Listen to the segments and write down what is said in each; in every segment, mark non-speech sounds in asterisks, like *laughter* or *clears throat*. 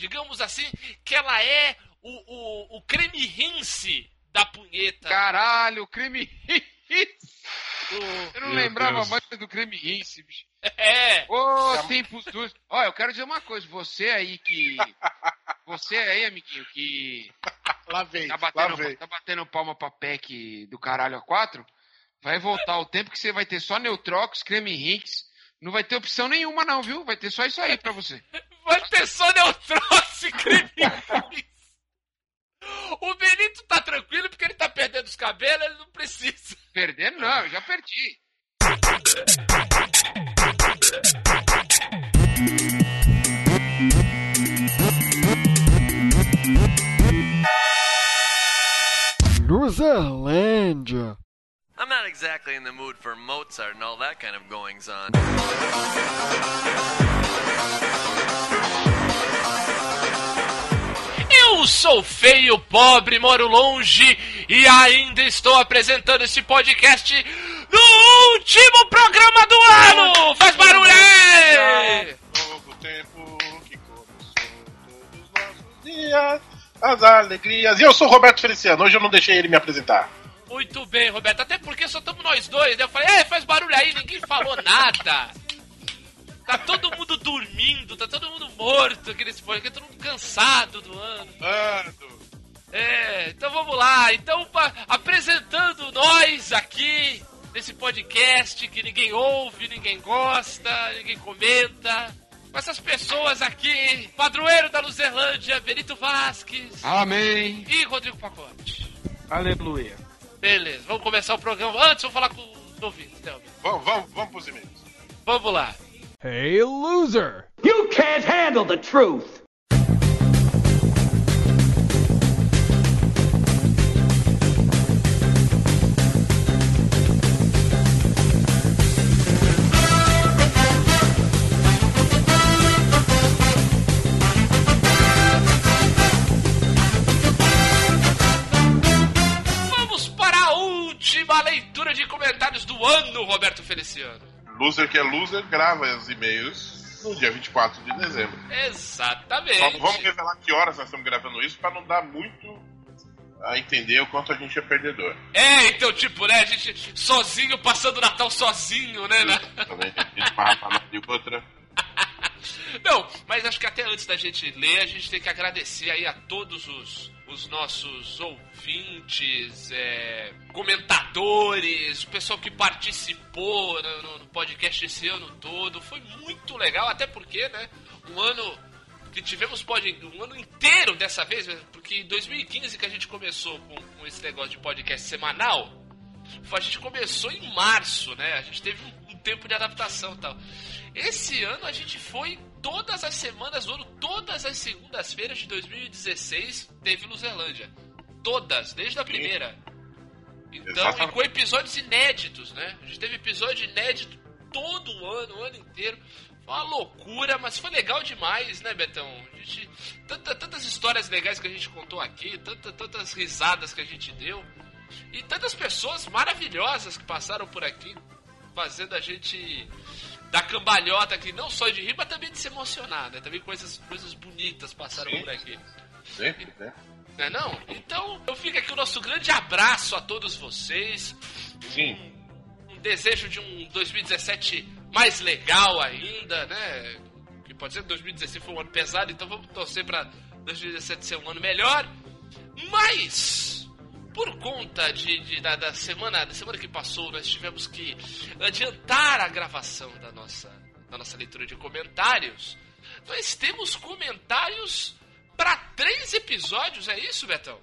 Digamos assim, que ela é o, o, o creme rinse da punheta. Caralho, creme rinse. Eu não Meu lembrava Deus. mais do creme rinse, bicho. *laughs* É. Ô, tempos duros. Ó, eu quero dizer uma coisa. Você aí que... *laughs* Você aí, amiguinho, que Lá vem, tá lá batendo, vem. tá batendo palma pra PEC do caralho a quatro, vai voltar o tempo que você vai ter só Neutrox, creme rinse. Não vai ter opção nenhuma não, viu? Vai ter só isso aí pra você. *laughs* Ter só neutrox *laughs* creme rinse. O Benito tá tranquilo porque ele tá perdendo os cabelos, ele não precisa. Perdendo não, eu já perdi. Luzerlândia. I'm not exactly in the mood for Mozart and all that kind of goings on. Eu sou feio, pobre, moro longe e ainda estou apresentando esse podcast no último programa do ano! Faz barulho aí! Novo tempo que começou todos os nossos dias, as alegrias. E eu sou o Roberto Feliciano, hoje eu não deixei ele me apresentar. Muito bem, Roberto, até porque só estamos nós dois, né? Eu falei, é, faz barulho aí, ninguém falou nada. Tá todo mundo dormindo, tá todo mundo morto aqui nesse podcast, todo mundo cansado do ano. Ando. É, então vamos lá. Então, pa- apresentando nós aqui nesse podcast que ninguém ouve, ninguém gosta, ninguém comenta. Com essas pessoas aqui, padroeiro da Luzerlândia, Benito Vasques Amém. e Rodrigo Pacote. Aleluia. Beleza, vamos começar o programa. Antes, eu vou falar com os ouvintes, né? Vamos, vamos, vamos pros e-mails. Vamos lá. Hey, loser. You can't handle the truth. Vamos para a última leitura de comentários do ano, Roberto Feliciano. Loser que é loser, grava os e-mails no dia 24 de dezembro. Exatamente. Vamos, vamos revelar que horas nós estamos gravando isso pra não dar muito a entender o quanto a gente é perdedor. É, então, tipo, né, a gente sozinho, passando o Natal sozinho, né, né? Também tem que parar pra lá de outra. *laughs* Não, mas acho que até antes da gente ler, a gente tem que agradecer aí a todos os, os nossos ouvintes, é, comentadores, o pessoal que participou no, no- podcast esse ano todo. Foi muito legal, até porque, né, um ano que tivemos pod, um ano inteiro dessa vez, né, porque em 2015 que a gente começou com, com esse negócio de podcast semanal, a gente começou em março, né? A gente teve um, um tempo de adaptação e tal. Esse ano a gente foi todas as semanas do ano, todas as segundas-feiras de 2016 teve Luzerlândia. Todas, desde a primeira. Então, e Exatamente. com episódios inéditos, né? A gente teve episódio inédito todo o ano, o ano inteiro. Foi uma loucura, mas foi legal demais, né, Betão? A gente, tanta- tantas histórias legais que a gente contou aqui, tanta- tantas risadas que a gente deu. E tantas pessoas maravilhosas que passaram por aqui, fazendo a gente dar cambalhota aqui, não só de rir, mas também de se emocionar, né? Também coisas, coisas bonitas passaram Sim. por aqui. Sempre, né? Não é não? Então, eu fico aqui o nosso grande abraço a todos vocês. Sim. Um desejo de um 2017 mais legal ainda, né? Que pode ser que 2016 foi um ano pesado, então vamos torcer pra 2017 ser um ano melhor. Mas, por conta de, de- da, da semana da semana que passou, nós tivemos que adiantar a gravação da nossa, da nossa leitura de comentários. Nós temos comentários para três episódios, é isso, Betão?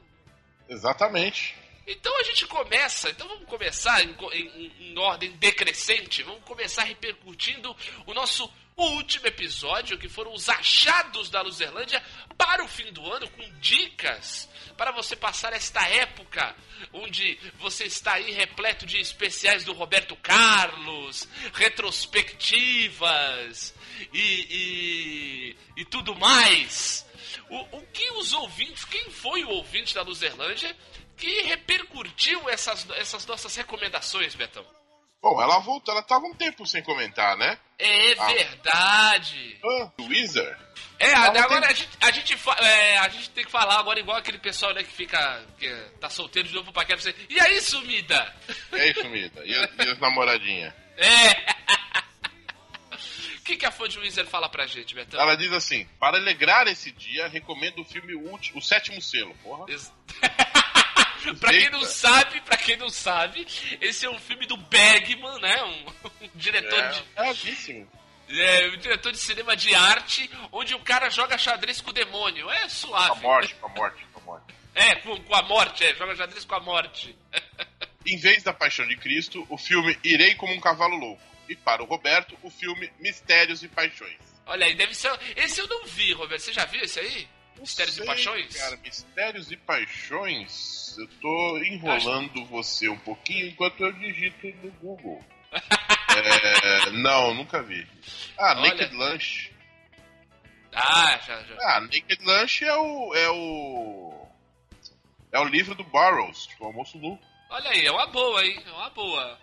Exatamente. Então a gente começa, então vamos começar em, em- em ordem decrescente, vamos começar repercutindo o nosso último episódio, que foram os achados da Luzerlândia para o fim do ano, com dicas para você passar esta época onde você está aí repleto de especiais do Roberto Carlos, retrospectivas e, e, e tudo mais. O, o que os ouvintes, quem foi o ouvinte da Luzerlândia que repercutiu essas, essas nossas recomendações, Betão? Bom, ela voltou, ela tava um tempo sem comentar, né? É Ah. verdade. Ah, Wizard. É, agora a gente, a, gente, é, a gente tem que falar agora igual aquele pessoal né, que fica. que tá solteiro de novo pra paquera. você, E aí, sumida? É isso, Mida. E, as- e as namoradinhas? É. O *laughs* que, que a fã de Windsor fala pra gente, Betão? Ela diz assim: para alegrar esse dia, recomendo o filme o, último, o Sétimo Selo. Porra. Ex- *laughs* *laughs* pra quem não sabe, pra quem não sabe, esse é um filme do Bergman, né? Um, *laughs* um diretor É, de. bravíssimo. É, um diretor de cinema de arte, onde o cara joga xadrez com o demônio. É Com a suave. morte, com a morte, com a morte. É, com, com a morte, é, joga xadrez com a morte. *laughs* Em vez da Paixão de Cristo, o filme Irei como um Cavalo Louco. E para o Roberto, o filme Mistérios e Paixões. Olha aí, deve ser. Esse eu não vi, Roberto. Você já viu esse aí? Mistérios Sei, e Paixões? Cara, Mistérios e Paixões, eu tô enrolando você um pouquinho enquanto eu digito no Google. *laughs* É, não, nunca vi. Ah, Olha. Naked Lunch. Ah, já, já. Ah, Naked Lunch é o. É o. É o livro do Burroughs, tipo, almoço nu. Olha aí, é uma boa, hein? É uma boa.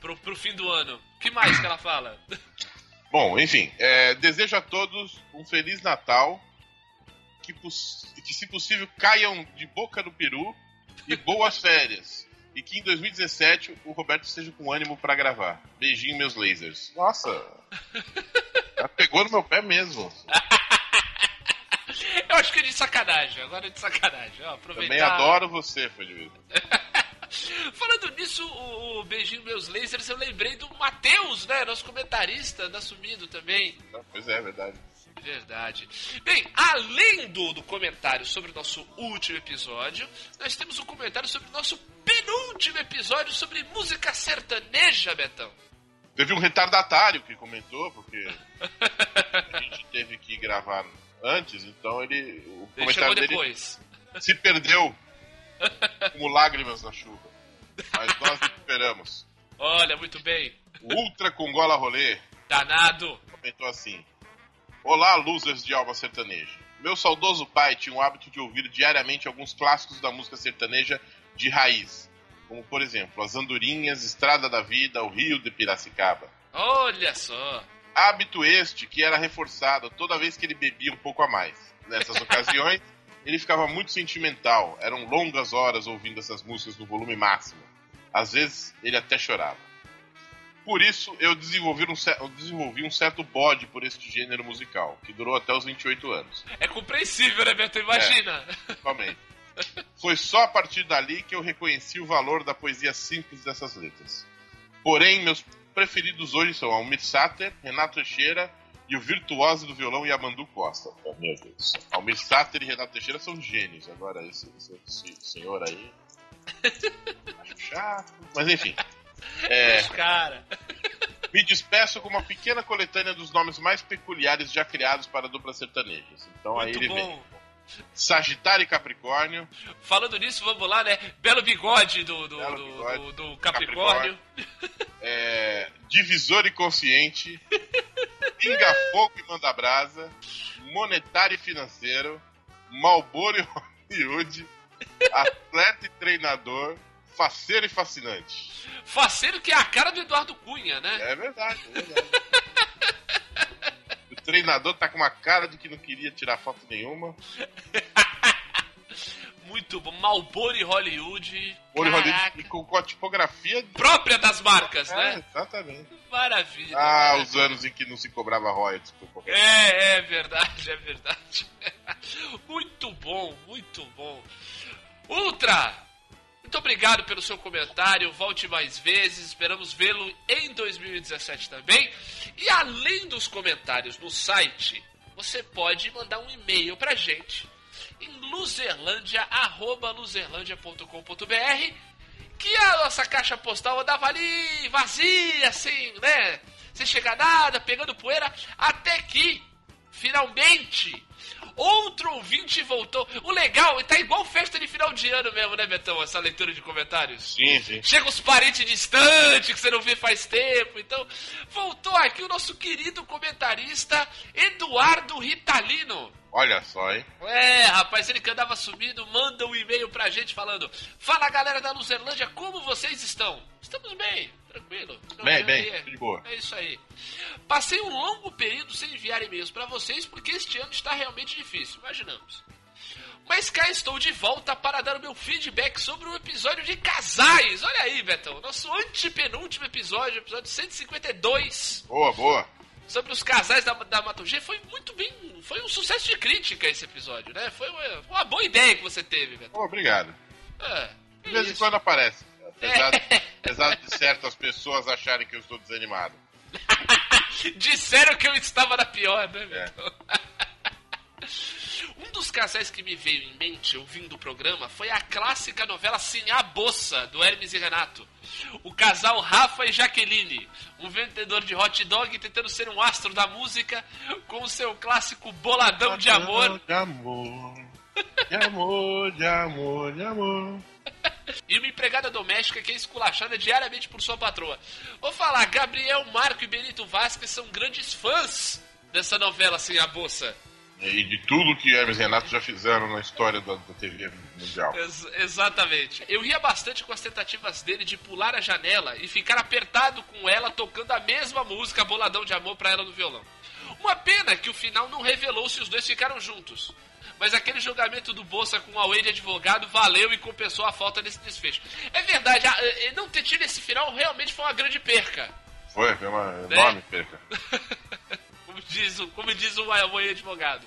Pro, pro fim do ano. O que mais que ela fala? Bom, enfim, é, desejo a todos um Feliz Natal. Que, que, se possível, caiam de boca no peru e boas *laughs* férias. E que em 2017 o Roberto esteja com ânimo pra gravar. Beijinho, meus lasers. Nossa! Ela pegou no meu pé mesmo. *laughs* Eu acho que é de sacanagem, agora é de sacanagem. Ó, aproveitar. Também adoro você, vez. *laughs* Falando nisso, o, o beijinho meus lasers, eu lembrei do Matheus, né? Nosso comentarista da Sumido também. Pois é, é verdade. Verdade. Bem, além do, do comentário sobre o nosso último episódio, nós temos um comentário sobre o nosso penúltimo episódio sobre música sertaneja, Betão. Teve um retardatário que comentou, porque a gente teve que gravar antes, então ele. O Ele comentário dele depois. se perdeu como lágrimas na chuva. Mas nós esperamos. Olha, muito bem. O Ultra Congola Rolê Danado. comentou assim: Olá, losers de alma sertaneja. Meu saudoso pai tinha o hábito de ouvir diariamente alguns clássicos da música sertaneja de raiz, como por exemplo As Andorinhas, Estrada da Vida, O Rio de Piracicaba. Olha só. Hábito este que era reforçado toda vez que ele bebia um pouco a mais. Nessas ocasiões, *laughs* ele ficava muito sentimental. Eram longas horas ouvindo essas músicas no volume máximo. Às vezes, ele até chorava. Por isso, eu desenvolvi um, eu desenvolvi um certo bode por este gênero musical, que durou até os 28 anos. É compreensível, né, Beto? Imagina. Somente. Foi só a partir dali que eu reconheci o valor da poesia simples dessas letras. Porém, meus preferidos hoje são Almir Sater, Renato Teixeira e o virtuoso do violão Yamandu Costa. Oh, meu Deus. Almir Sater e Renato Teixeira são gênios. Agora, esse, esse- esse senhor aí. *laughs* Acho chato. Mas enfim. É, Cara. *laughs* me despeço com uma pequena coletânea dos nomes mais peculiares já criados para duplas sertanejas. Então aí Muito ele vem. bom. Sagitário e Capricórnio, Falando nisso, vamos lá, né? Belo bigode do, do, Belo do- bigode. do- do Capricórnio. é, Divisor e Consciente, *laughs* Pinga Fogo e Manda Brasa, Monetário e Financeiro, Malboro e Hollywood, Atleta e Treinador, Faceiro e Fascinante. Faceiro que é a cara do Eduardo Cunha, né? É verdade, é verdade. *laughs* O treinador tá com uma cara de que não queria tirar foto nenhuma. *laughs* Muito bom. Malboro e Hollywood. Caraca. Hollywood e com com a tipografia. Própria das marcas, É, né? exatamente. Maravilha. Ah, maravilha. os anos em que não se cobrava royalties por qualquer É, é verdade, é verdade. *laughs* Muito bom, muito bom. Ultra! Muito obrigado pelo seu comentário. Volte mais vezes. Esperamos vê-lo em 2017 também. E além dos comentários no site, você pode mandar um e-mail pra gente em luzerlandia, arroba luzerlandia.com.br que a nossa caixa postal andava ali vazia, assim, né? Sem chegar nada, pegando poeira, até que, finalmente, outro ouvinte voltou. O legal, tá igual festa de final de ano mesmo, né, Betão? Essa leitura de comentários. Sim, sim. Chega os parentes distantes que você não vê faz tempo. Então, voltou aqui o nosso querido comentarista Eduardo Ritalino. Olha só, hein? É, rapaz, ele que andava sumido, manda um e-mail pra gente falando: Fala galera da Luzerlândia, como vocês estão? Estamos bem, tranquilo. Bem, bem, é- de boa. É isso aí. Passei um longo período sem enviar e-mails pra vocês porque este ano está realmente difícil, imaginamos. Mas cá estou de volta para dar o meu feedback sobre o episódio de casais. Olha aí, Betão, nosso antepenúltimo episódio, episódio 152 Boa, boa. Sobre os casais da, da Mato G foi muito bem. Foi um sucesso de crítica esse episódio, né? Foi uma, uma boa ideia que você teve. Pô, obrigado. É, De é vez em quando aparece. Apesar, apesar de certas pessoas acharem que eu estou desanimado. *laughs* Disseram que eu estava na pior, né, É. Um dos casais que me veio em mente ouvindo o programa foi a clássica novela Sim a Bossa, do Hermes e Renato. O casal Rafa e Jaqueline, um vendedor de hot dog tentando ser um astro da música com o seu clássico boladão de amor De amor. De amor, de amor, de amor. *laughs* e uma empregada doméstica que é esculachada diariamente por sua patroa. Vou falar, Gabriel, Marco e Benito Vasquez são grandes fãs dessa novela Sem a Bolsa. E de tudo que Hermes e Renato já fizeram na história da, da TV mundial. Ex- exatamente. Eu ria bastante com as tentativas dele de pular a janela e ficar apertado com ela tocando a mesma música Boladão de Amor pra ela no violão. Uma pena que o final não revelou se os dois ficaram juntos. Mas aquele julgamento do Bolsa com a Wade de advogado valeu e compensou a falta desse desfecho. É verdade, a- eh, não ter tido esse final realmente foi uma grande perca. Foi, foi uma Né? enorme perca. *laughs* diz, como diz o Wade advogado.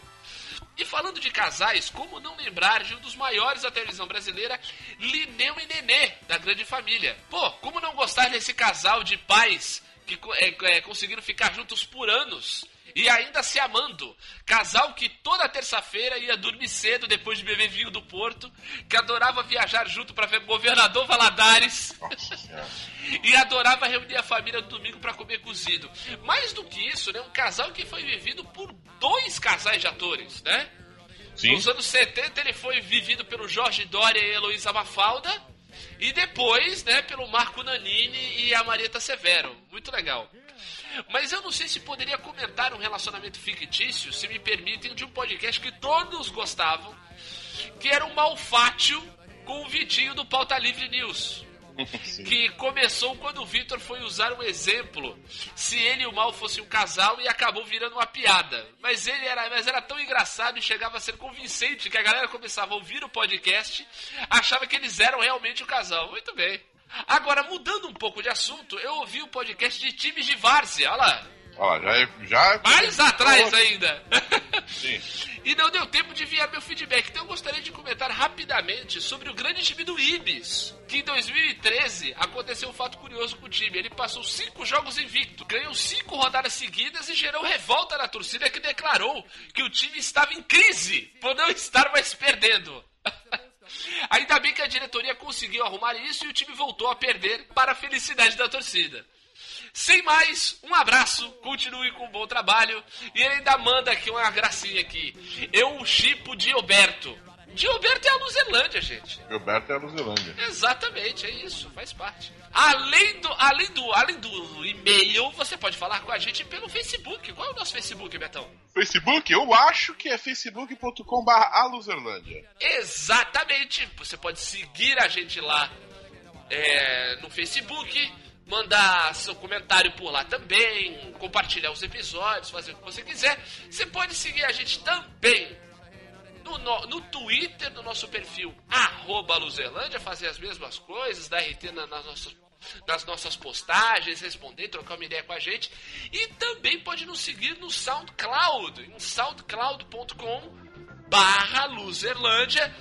E falando de casais, como não lembrar de um dos maiores da televisão brasileira, Lineu e Nenê, da Grande Família. Pô, como não gostar desse casal de pais que é, é, conseguiram ficar juntos por anos e ainda se amando? Casal que toda terça-feira ia dormir cedo depois de beber vinho do Porto, que adorava viajar junto para ver Governador Valadares *laughs* e adorava reunir a família no domingo para comer cozido. Mais do que isso, né, um casal que foi vivido por dois casais de atores, né? Sim. Nos anos 70 ele foi vivido pelo Jorge Dória e Heloísa Mafalda. E depois, né, pelo Marco Nanini e a Marieta Severo. Muito legal. Mas eu não sei se poderia comentar um relacionamento fictício, se me permitem, de um podcast que todos gostavam, que era o Malfátio com o Vitinho do Pauta Livre News Sim. que começou quando o Victor foi usar um exemplo se ele e o Mal fossem um casal e acabou virando uma piada. Mas ele era, mas era tão engraçado e chegava a ser convincente que a galera começava a ouvir o podcast, achava que eles eram realmente o casal. Muito bem. Agora, mudando um pouco de assunto, eu ouvi o podcast de times de várzea, olha lá. Ó, já, é- já. Mais atrás ainda. Sim. *laughs* E não deu tempo de enviar meu feedback, então eu gostaria de comentar rapidamente sobre o grande time do Ibis. Que em 2013 aconteceu um fato curioso com o time. Ele passou cinco jogos invicto, ganhou cinco rodadas seguidas e gerou revolta na torcida que declarou que o time estava em crise por não estar mais perdendo. *laughs* Ainda bem que a diretoria conseguiu arrumar isso e o time voltou a perder para a felicidade da torcida. Sem mais, um abraço, continue com um bom trabalho. E ele ainda manda aqui uma gracinha aqui. Eu chipo Dioberto. Dioberto é a Luzerlândia, gente. Gilberto é a Luzerlândia. Exatamente, é isso, faz parte. Além do, além do, além do e-mail, você pode falar com a gente pelo Facebook. Qual é o nosso Facebook, Betão? Facebook, eu acho que é facebook.com.br aluzerlândia. Exatamente. Você pode seguir a gente lá é, no Facebook, mandar seu comentário por lá também, compartilhar os episódios, fazer o que você quiser. Você pode seguir a gente também no, no, no Twitter, no nosso perfil arroba Luzerlândia, fazer as mesmas coisas, dar RT na- nas nossas, nas nossas postagens, responder, trocar uma ideia com a gente. E também pode nos seguir no SoundCloud, em soundcloud.com barra Luzerlândia.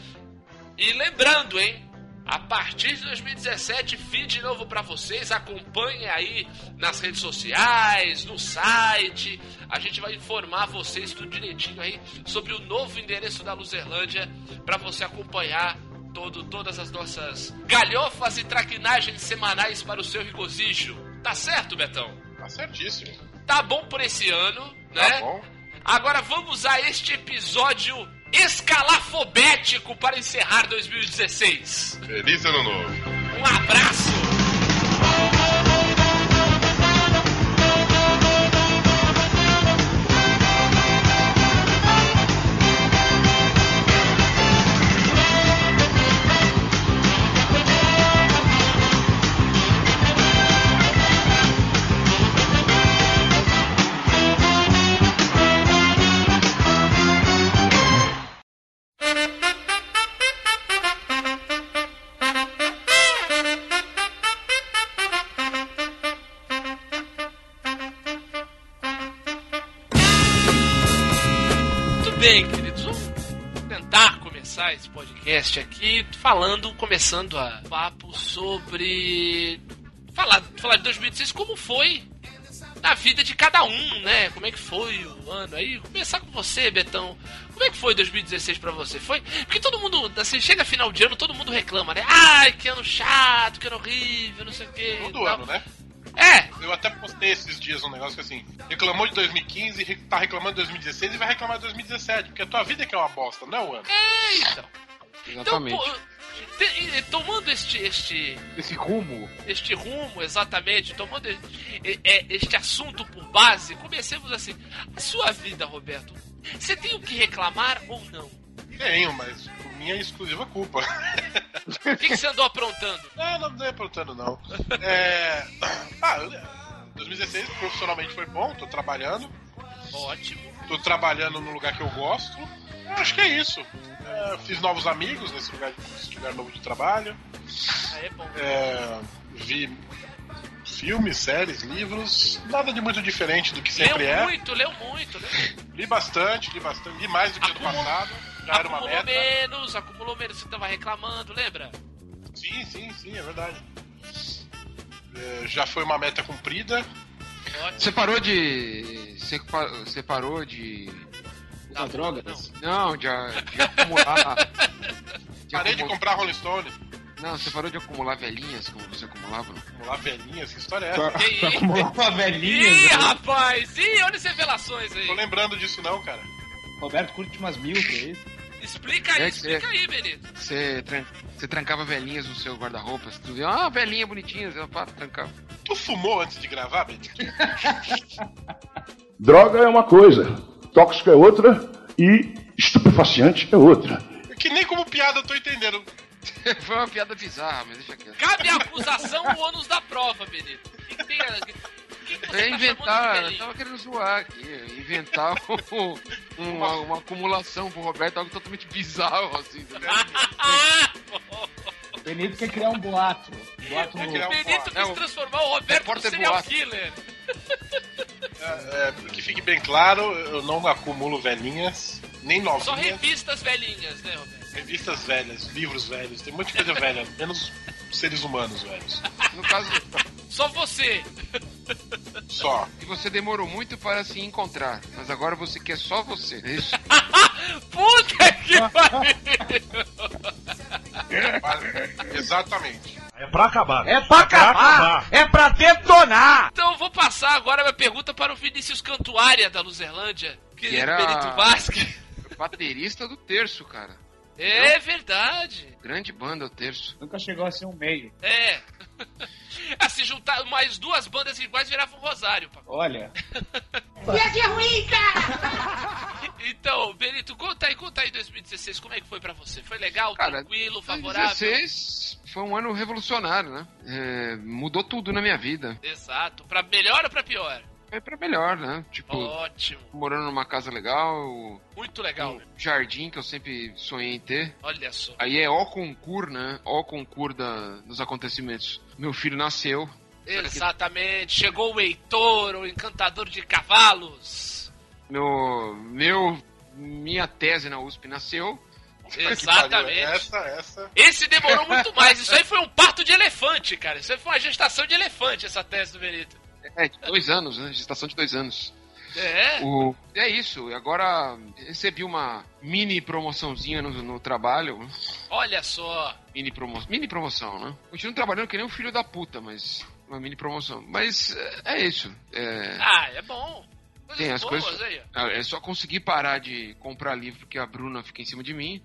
E lembrando, hein? A partir de 2017, feed novo pra vocês. Acompanhe aí nas redes sociais, no site. A gente vai informar vocês tudo direitinho aí sobre o novo endereço da Luzerlândia pra você acompanhar todo, todas as nossas galhofas e traquinagens semanais para o seu regozijo. Tá certo, Betão? Tá certíssimo. Tá bom por esse ano, Tá né? bom? Agora vamos a este episódio escalafobético para encerrar 2016. Feliz ano novo. Um abraço! Podcast aqui falando, começando a papo sobre falar, falar de 2016 como foi na vida de cada um, né? Como é que foi o ano aí? Começar com você, Betão. Como é que foi 2016 pra você? Foi? Porque todo mundo, assim, chega final de ano, todo mundo reclama, né? Ai, que ano chato, que ano horrível, não sei o quê. Todo ano, né? É, Eu até postei esses dias um negócio que assim, reclamou de 2015, re- tá reclamando de 2016 e vai reclamar de 2017, porque a tua vida é que é uma bosta, não é o ano. é, então. Então, Exatamente. pô, te- e- tomando este, este, Esse rumo. este rumo, exatamente, tomando e- e- e- este assunto por base, comecemos assim. A sua vida, Roberto, você tem o que reclamar ou não? Tenho, mas por minha exclusiva culpa. O que, que você andou aprontando? *laughs* Não, não é aprontando, não. É. Ah, eu- 2016 profissionalmente foi bom, tô trabalhando. Ótimo. Tô trabalhando no lugar que eu gosto. Eu acho que é isso. É, fiz novos amigos nesse lugar, nesse lugar novo de trabalho. Aí é bom. É, vi filmes, séries, livros. Nada de muito diferente do que sempre leu é. muito, leu muito, leu Li bastante, li bastante, li mais do que ano Acumulou- passado. Já era uma acumulou meta. menos, acumulou menos, você tava reclamando, lembra? Sim, sim, sim, é verdade. É, já foi uma meta cumprida. Ótimo. Você parou de. Você parou de. Tá, drogas? Não, de, de acumular. *laughs* de Parei de acumular- comprar Rolling Stone. Não, você parou de acumular velhinhas como você acumulava? não? Lá, velhinhas, que história é Pra, essa? Pra isso? acumular uma velhinha. Ih, né? rapaz! Ih, olha as revelações aí. Tô lembrando disso não, cara. Roberto curte umas mil, que é isso? Explica aí, É explica aí, Benito. Você, tran- você trancava velhinhas no seu guarda-roupa. Tu via, ah, velhinha bonitinha, você para, trancava. Tu fumou antes de gravar, Benito? *laughs* Droga é uma coisa, tóxico é outra e estupefaciente é outra. É que nem como piada eu tô entendendo. *laughs* Foi uma piada bizarra, mas deixa quieto. Cabe a acusação o ônus da prova, Benito. O que, que tem a... O que, que você É inventar, eu tava querendo zoar aqui, inventar um- uma, uma acumulação pro Roberto, algo totalmente bizarro, assim. tá ligado? Ah, *laughs* Benito quer criar um boato. Boato Quer criar o um Benito É, quis o- transformar o Roberto no repórter serial boato. killer. É, é, que fique bem claro, eu não acumulo velhinhas, nem Só novinhas. revistas velhinhas, né, Roberto? Revistas velhas, livros velhos, tem muita coisa velha, *laughs* menos seres humanos velhos. No caso, Só você. Só. e você demorou muito para se encontrar, mas agora você quer só você, é isso? *laughs* Puta que *laughs* pariu! Exatamente. É pra acabar. É pra acabar! É pra detonar! Então eu vou passar agora a minha pergunta para o Vinícius Cantuária da Luzerlândia. Querido era- Benito Vasque. Baterista do terço, cara. É verdade. Grande banda, o terço. Nunca chegou a ser um meio. É. *laughs* Ah, se juntar mais duas bandas iguais virava um rosário, papai. Olha, *laughs* *laughs* Então, Benito, conta aí, conta aí 2016, como é que foi pra você? Foi legal, Cara, tranquilo, favorável? 2016 foi um ano revolucionário, né? É, mudou tudo na minha vida. Exato. Pra melhor ou pra pior? Foi pra melhor, né? Tipo, Ótimo. morando numa casa legal, Muito legal. um jardim que eu sempre sonhei em ter. Olha só. Aí é ó concurso, né? Ó concurso da, dos acontecimentos. Meu filho nasceu. Exatamente. Chegou o Heitor, o encantador de cavalos. Meu, meu, minha tese na USP nasceu. Pariu, Exatamente. Essa, essa. Esse demorou muito mais. Isso aí foi um parto de elefante, cara. Isso aí foi uma gestação de elefante, essa tese do Benito. É, de dois anos, né? Gestação de dois anos. É. O, é isso. E agora recebi uma mini promoçãozinha no, no trabalho. Olha só. Mini, promo, mini promoção, né? Continuo trabalhando que nem um filho da puta, mas uma mini promoção. Mas é, é isso. É, Ah, é bom. Coisas Tem as boas coisas- aí. é só conseguir parar de comprar livro porque a Bruna fica em cima de mim.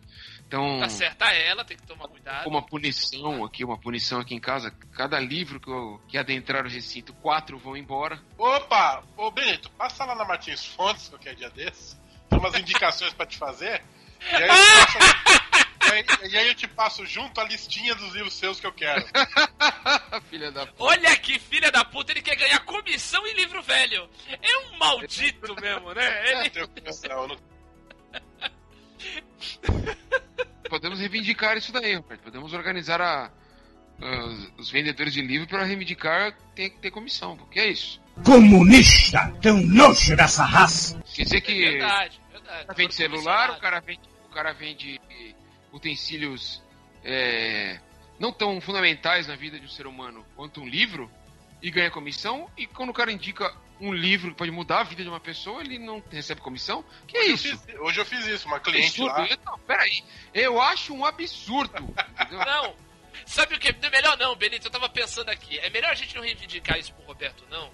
Então, Tá certa ela, tem que tomar cuidado. uma punição aqui, uma punição aqui em casa. Cada livro que, eu, que adentrar o recinto, quatro vão embora. Opa! Ô, Benito, passa lá na Martins Fontes, qualquer dia desses. Tem umas indicações pra te fazer. E aí, *laughs* passo, e aí- e aí eu te passo junto a listinha dos livros seus que eu quero. *laughs* Filha da p. Olha que filha da puta, ele quer ganhar comissão em livro velho. É um maldito *laughs* mesmo, né? Ele... Comissão, eu não- *laughs* Podemos reivindicar isso daí, Roberto. Podemos organizar a, os, os vendedores de livro para reivindicar tem que ter comissão, porque é isso. Comunista, tão nojo dessa raça. Quer dizer É que verdade, verdade. verdade. O cara vende celular, o cara vende, o cara vende utensílios é, não tão fundamentais na vida de um ser humano quanto um livro e ganha comissão. E quando o cara indica um livro que pode mudar a vida de uma pessoa, ele não recebe comissão? Que é Hoje eu isso? fiz- hoje eu fiz isso, uma cliente absurdo. lá. Eu- Não, peraí. Eu acho um absurdo. *laughs* Não. Sabe o que? Não é melhor não, Benito. Eu tava pensando aqui. É melhor a gente não reivindicar isso pro Roberto, não.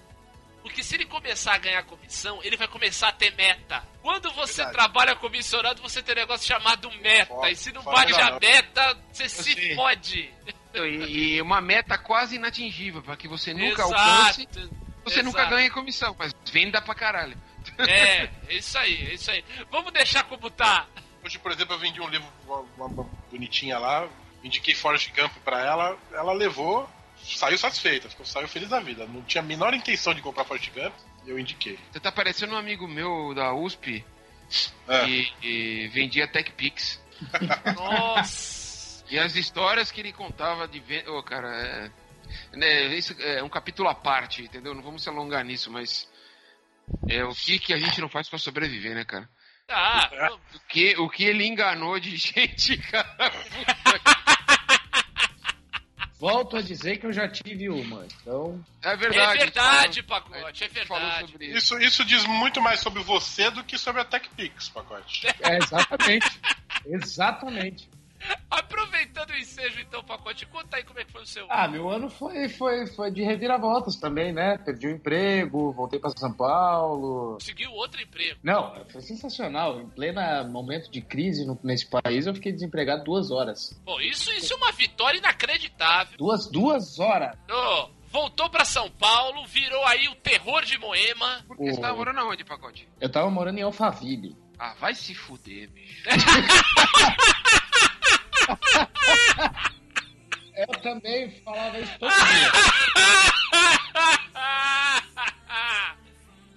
Porque se ele começar a ganhar comissão, ele vai começar a ter meta. Quando você Verdade. trabalha comissionado, você tem um negócio chamado meta. Foda, e se não bate a meta, você se Sim. fode. E, e uma meta quase inatingível, para que você nunca Exato. alcance, você Exato. nunca ganhe comissão, mas venda pra caralho. É, é isso aí, é isso aí. Vamos deixar como tá. Hoje, por exemplo, eu vendi um livro, uma, uma- uma bonitinha lá, indiquei Forrest Gump pra ela, ela levou, saiu satisfeita, ficou, saiu feliz da vida. Não tinha a menor intenção de comprar Forrest Gump, e eu indiquei. Você tá parecendo um amigo meu da USP É. que, que vendia TechPix. *laughs* Nossa. E as histórias que ele contava de venda. Ô, cara, é. Né, isso é um capítulo à parte, entendeu? Não vamos se alongar nisso, mas. É o que, que a gente não faz pra sobreviver, né, cara? Ah, O que, o que ele enganou de *laughs* gente, cara. *laughs* Volto a dizer que eu já tive uma. Então, É é verdade. verdade, Falou- pacote, é verdade. sobre isso. Isso, isso diz muito mais sobre você do que sobre a TechPix, pacote. é exatamente. exatamente. *laughs* Aproveitando o ensejo, então, pacote, conta aí como é que foi o seu. Ah, meu ano foi, foi, foi de reviravoltas também, né? Perdi o emprego, voltei para São Paulo. Conseguiu outro emprego. Não, foi sensacional. Em pleno momento de crise no- nesse país, eu fiquei desempregado duas horas. Bom, isso, isso é uma vitória inacreditável. Duas, duas horas. Ô, voltou pra São Paulo, virou aí o terror de Moema. Por que você tava morando aonde, pacote? Eu tava morando em Alphaville. Ah, vai se fuder, bicho. *laughs* *laughs* Eu também falava isso todo dia.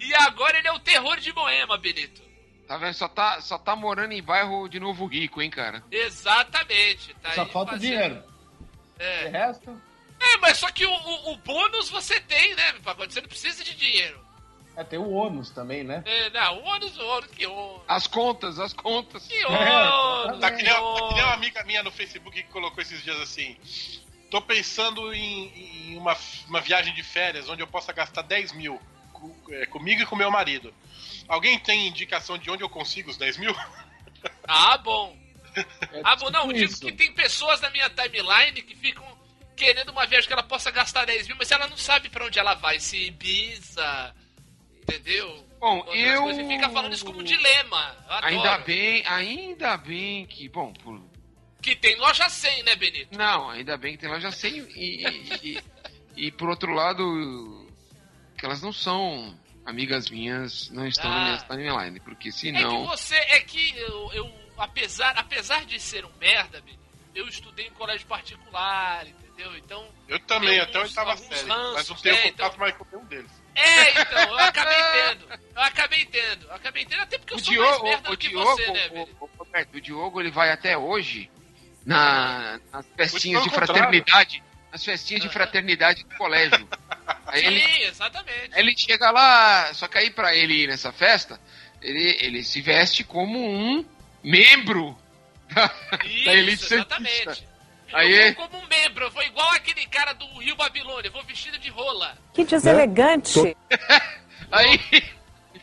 *laughs* e agora ele é o terror de Moema, Benito. Tá vendo? Só tá, só tá morando em bairro de novo rico, hein, cara? Exatamente. Tá Só aí falta fazendo- dinheiro. De É. resto, É, mas só que o, o- o bônus você tem, né? Você não precisa de dinheiro. É, tem o ônus também, né? É, não, o ônus, o ônus, que ônus. As contas, as contas. Que ônus, Tá que, nem, tá que nem uma amiga minha no Facebook que colocou esses dias assim. Tô pensando em, em uma, uma viagem de férias onde eu possa gastar 10 mil é, comigo e com meu marido. Alguém tem indicação de onde eu consigo os 10 mil? *laughs* Ah, bom. É Ah, bom, não, tipo digo que tem pessoas na minha timeline que ficam querendo uma viagem que ela possa gastar 10 mil, mas ela não sabe pra onde ela vai. Se Ibiza, entendeu? Bom, Outras eu. coisas, fica falando isso como dilema. Eu adoro. Ainda bem, ainda bem que. Bom, por- Que tem loja 100, né, Benito? não, ainda bem que tem loja 100 e, e, e, e por outro lado, que elas não são amigas minhas, não estão na minha Ah. timeline, porque É que senão. você, é que eu, eu apesar, apesar de ser um merda, Benito, eu estudei em colégio particular, entendeu? Então, Eu também, até a uns- oitava alguns série. ranços, Mas não tenho é, contato então- mais com nenhum deles. É, então, eu acabei tendo. Eu acabei tendo. Eu acabei tendo, até porque eu O sou mais Diogo, merda o, do que Diogo, você, né, o, o, Roberto, o Diogo, ele vai até hoje na, nas festinhas de contrário. fraternidade, nas festinhas de fraternidade do colégio. Aí Sim, ele, exatamente. Aí ele chega lá, só que aí pra ele ir nessa festa, ele, ele se veste como um membro *laughs* da, da elite Isso, santista. Aí- Eu vou como um membro, eu vou igual aquele cara do Rio Babilônia, eu vou vestido de rola. Que deselegante. *laughs* Aí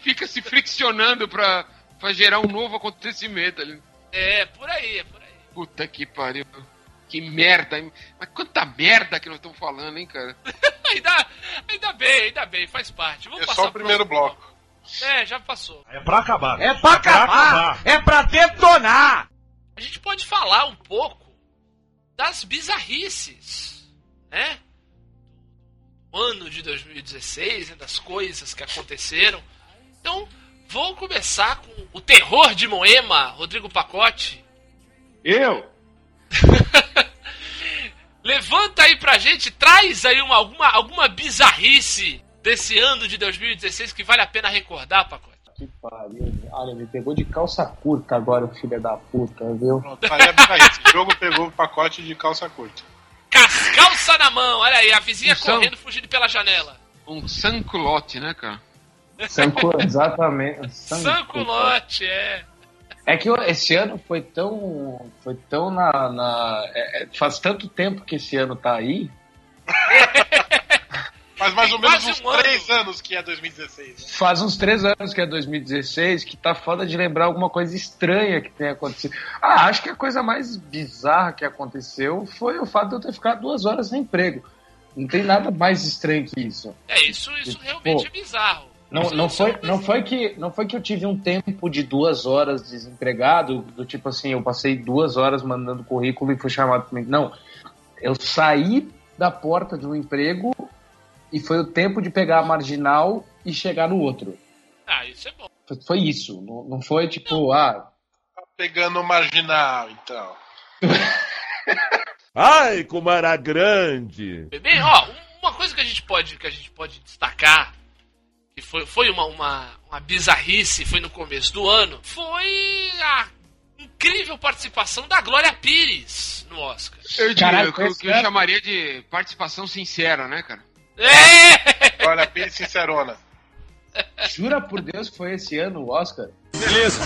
fica se friccionando pra, pra gerar um novo acontecimento ali. É, por aí, é por aí. Puta que pariu. Que merda, hein? Mas quanta merda que nós estamos falando, hein, cara? *laughs* Ainda, ainda bem, ainda bem, faz parte. Vamos É passar só o primeiro próximo bloco. É, já passou. É pra acabar. É pra acabar! É pra detonar! A gente pode falar um pouco das bizarrices, né? Do ano de 2016, né? das coisas que aconteceram. Então, vou começar com o terror de Moema, Rodrigo Pacote. Eu? *laughs* Levanta aí pra gente, traz aí uma, alguma, alguma bizarrice desse ano de 2016 que vale a pena recordar, Pacote. Que pariu. Olha, me pegou de calça curta agora, o filho da puta, viu? Pronto, aí é pra isso. O jogo pegou o pacote de calça curta. Calça na mão, olha aí, a vizinha Atenção. correndo, fugindo pela janela. Um sanculote, né, cara? Sancu, exatamente. Sanculote, é. É que esse ano foi tão. Foi tão na. na- é- é- faz tanto tempo que esse ano tá aí. *laughs* Faz mais Tem ou menos uns um ano. três anos que é 2016. Né? Faz uns três anos que é 2016, que tá foda de lembrar alguma coisa estranha que tenha acontecido. Ah, acho que a coisa mais bizarra que aconteceu foi o fato de eu ter ficado duas horas sem emprego. Não tem nada mais estranho que isso. É, isso, isso realmente é bizarro. Não, não, isso foi, é não, foi que, não foi que eu tive um tempo de duas horas desempregado, do tipo assim, eu passei duas horas mandando currículo e fui chamado Não. Eu saí da porta de um emprego e foi o tempo de pegar a marginal e chegar no outro. Ah, isso é bom. Foi, foi isso. Não, não foi tipo, ah, Tá pegando o marginal, então. *laughs* Ai, como era grande! Bem, ó, uma coisa que a gente pode, que a gente pode destacar, que foi, foi uma, uma, uma bizarrice, foi no começo do ano, foi a incrível participação da Glória Pires no Oscar. Eu diria que, eu- eu é- chamaria de participação sincera, né, cara? É! Olha, Pires Sincerona. jura por Deus que foi esse ano o Oscar? Beleza.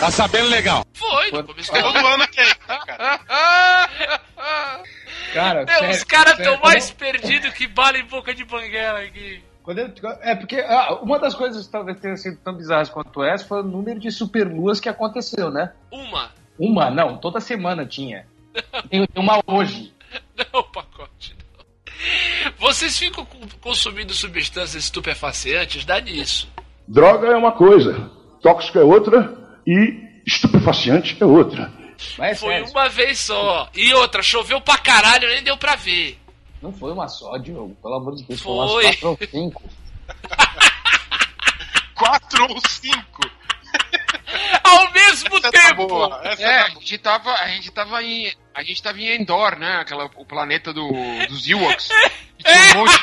Tá sabendo legal. Foi, no Quando- começo do ano. Todo ano tem, né, cara. Cara, Meu, sério, os caras estão mais perdidos que bala em boca de banguela aqui. Quando eu- é porque ah, uma das coisas que talvez tenha sido tão bizarras quanto essa foi o número de superluas que aconteceu, né? Uma. Uma, não, toda semana tinha. Tem tem uma hoje. *laughs* Não, pacote, não. Vocês ficam consumindo substâncias estupefacientes? Dá nisso. Droga é uma coisa, tóxico é outra e estupefaciente é outra. Mas é Foi sério, uma vez só. E outra, choveu pra caralho, nem deu pra ver. não foi uma só, Diogo. Pelo amor de Deus, foi umas Foi. quatro ou cinco. *laughs* Quatro ou cinco. *laughs* Ao mesmo Essa tá tempo! boa. Essa É, tá a gente tava, a gente tava em, a gente tava em Endor, né? Aquela, o planeta do, dos Ewoks. Tinha um monte,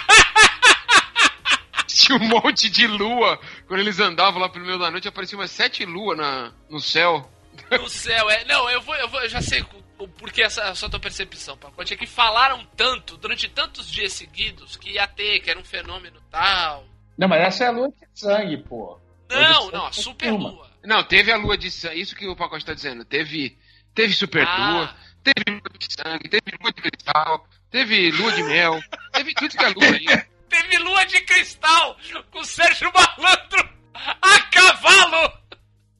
*laughs* tinha um monte de lua. Quando eles andavam lá pelo meio da noite, aparecia umas sete luas na, no céu. No céu, é. Não, eu vou, eu vou, eu já sei porquê essa, essa tua percepção, pacote. É que falaram tanto, durante tantos dias seguidos, que ia ter, que era um fenômeno tal. Não, mas essa é a lua de sangue, pô. Não, não, a sangue super lua. Não, teve a lua de sangue. Isso que o pacote tá dizendo. Teve, teve super Ah. lua, teve lua de sangue, teve lua de cristal, teve lua de mel, *laughs* teve tudo que é lua aí. Teve lua de cristal com o Sérgio Malandro a cavalo!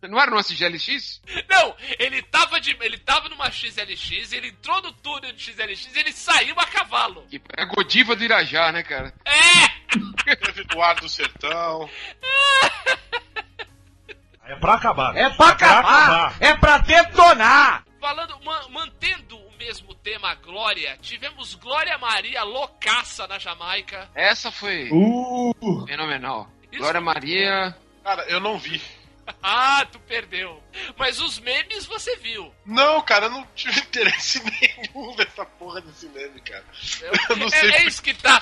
Não era no GLX? Não, ele tava, de, ele tava numa XLX, ele entrou no túnel de XLX e ele saiu a cavalo. Que é a Godiva do Irajá, né, cara? É! Teve Eduardo do Sertão. É *laughs* pra acabar. É pra acabar! É pra detonar! Falando, ma- mantendo o mesmo tema Glória, tivemos Glória Maria loucaça na Jamaica. Essa foi Uh, fenomenal. Isso Glória foi Maria. Cara, eu não vi. *laughs* Ah, tu perdeu. Mas os memes você viu. Não, cara, eu não tive *laughs* interesse nenhum nessa porra desse meme, cara. Eu *laughs* não É, sei. é isso que tá.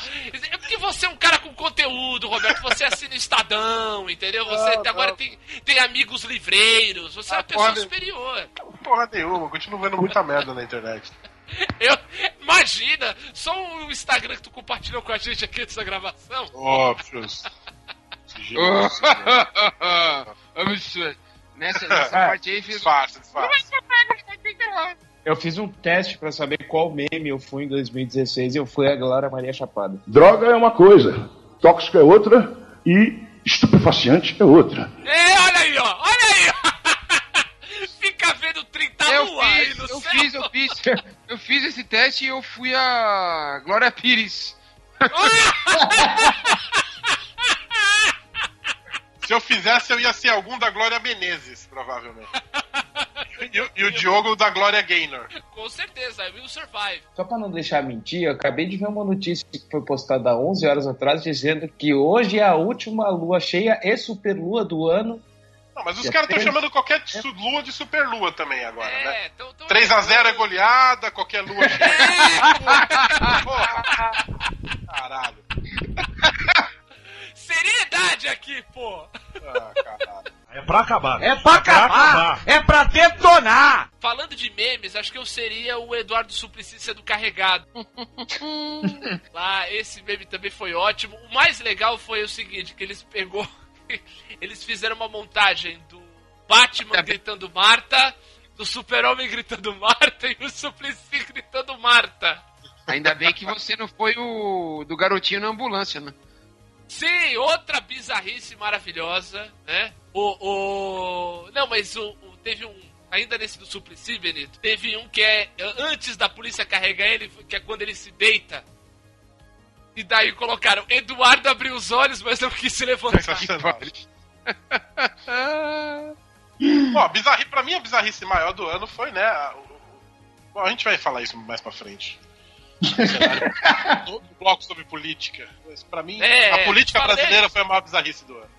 É porque você é um cara com conteúdo, Roberto. Você assina Estadão, entendeu? Você Não, agora não. tem, tem amigos livreiros. Você é Ah, uma pessoa pode. superior. Porra nenhuma, eu continuo vendo muita merda na internet. Eu, imagina, só o Instagram que tu compartilhou com a gente aqui nessa gravação. *laughs* Absurdo. Nessa, nessa parte aí fiz. Disfarça, disfarça. eu fiz um teste pra saber qual meme eu fui em 2016 e eu fui a Glória Maria Chapada. Droga é uma coisa, tóxico é outra e estupefaciente é outra. É, olha aí, ó, olha aí, ó. *laughs* Fica vendo 30 Eu lua aí fiz, no eu céu. fiz, eu fiz. *laughs* Eu fiz esse teste e eu fui a Glória Pires. Se eu fizesse, eu ia ser algum da Glória Menezes, provavelmente. E, o- e o Diogo da Glória Gaynor. Com certeza, I will survive. Só pra não deixar mentir, eu acabei de ver uma notícia que foi postada há 11 horas atrás dizendo que hoje é a última lua cheia e superlua do ano. Não, mas os caras estão chamando qualquer su- lua de superlua também agora, né? É, tão, tão... 3x0 é goleada, qualquer lua *laughs* cheia. Porra. Caralho. Seriedade aqui, pô. Ah, caralho. É pra acabar. É pra acabar! É pra detonar! Falando de memes, acho que eu seria o Eduardo Suplicy sendo carregado. *laughs* Lá, esse meme também foi ótimo. O mais legal foi o seguinte, que eles pegou... *laughs* eles fizeram uma montagem do Batman gritando Marta, do Super-Homem gritando Marta e o Suplicy gritando Marta. Ainda bem que você não foi o do garotinho na ambulância, né? Sim, outra bizarrice maravilhosa, né? O. o... Não, mas o, o- teve um. Ainda nesse do Suplicy, Benito, teve um que é antes da polícia carregar ele, que é quando ele se deita. E daí colocaram, Eduardo abriu os olhos, mas não quis se levantar. *laughs* Sensacional. Bom, bizarri, pra mim a bizarrice maior do ano foi, né? a- a gente vai falar isso mais pra frente. Todo bloco sobre política. Mas pra mim, É, a política brasileira foi a maior bizarrice do ano.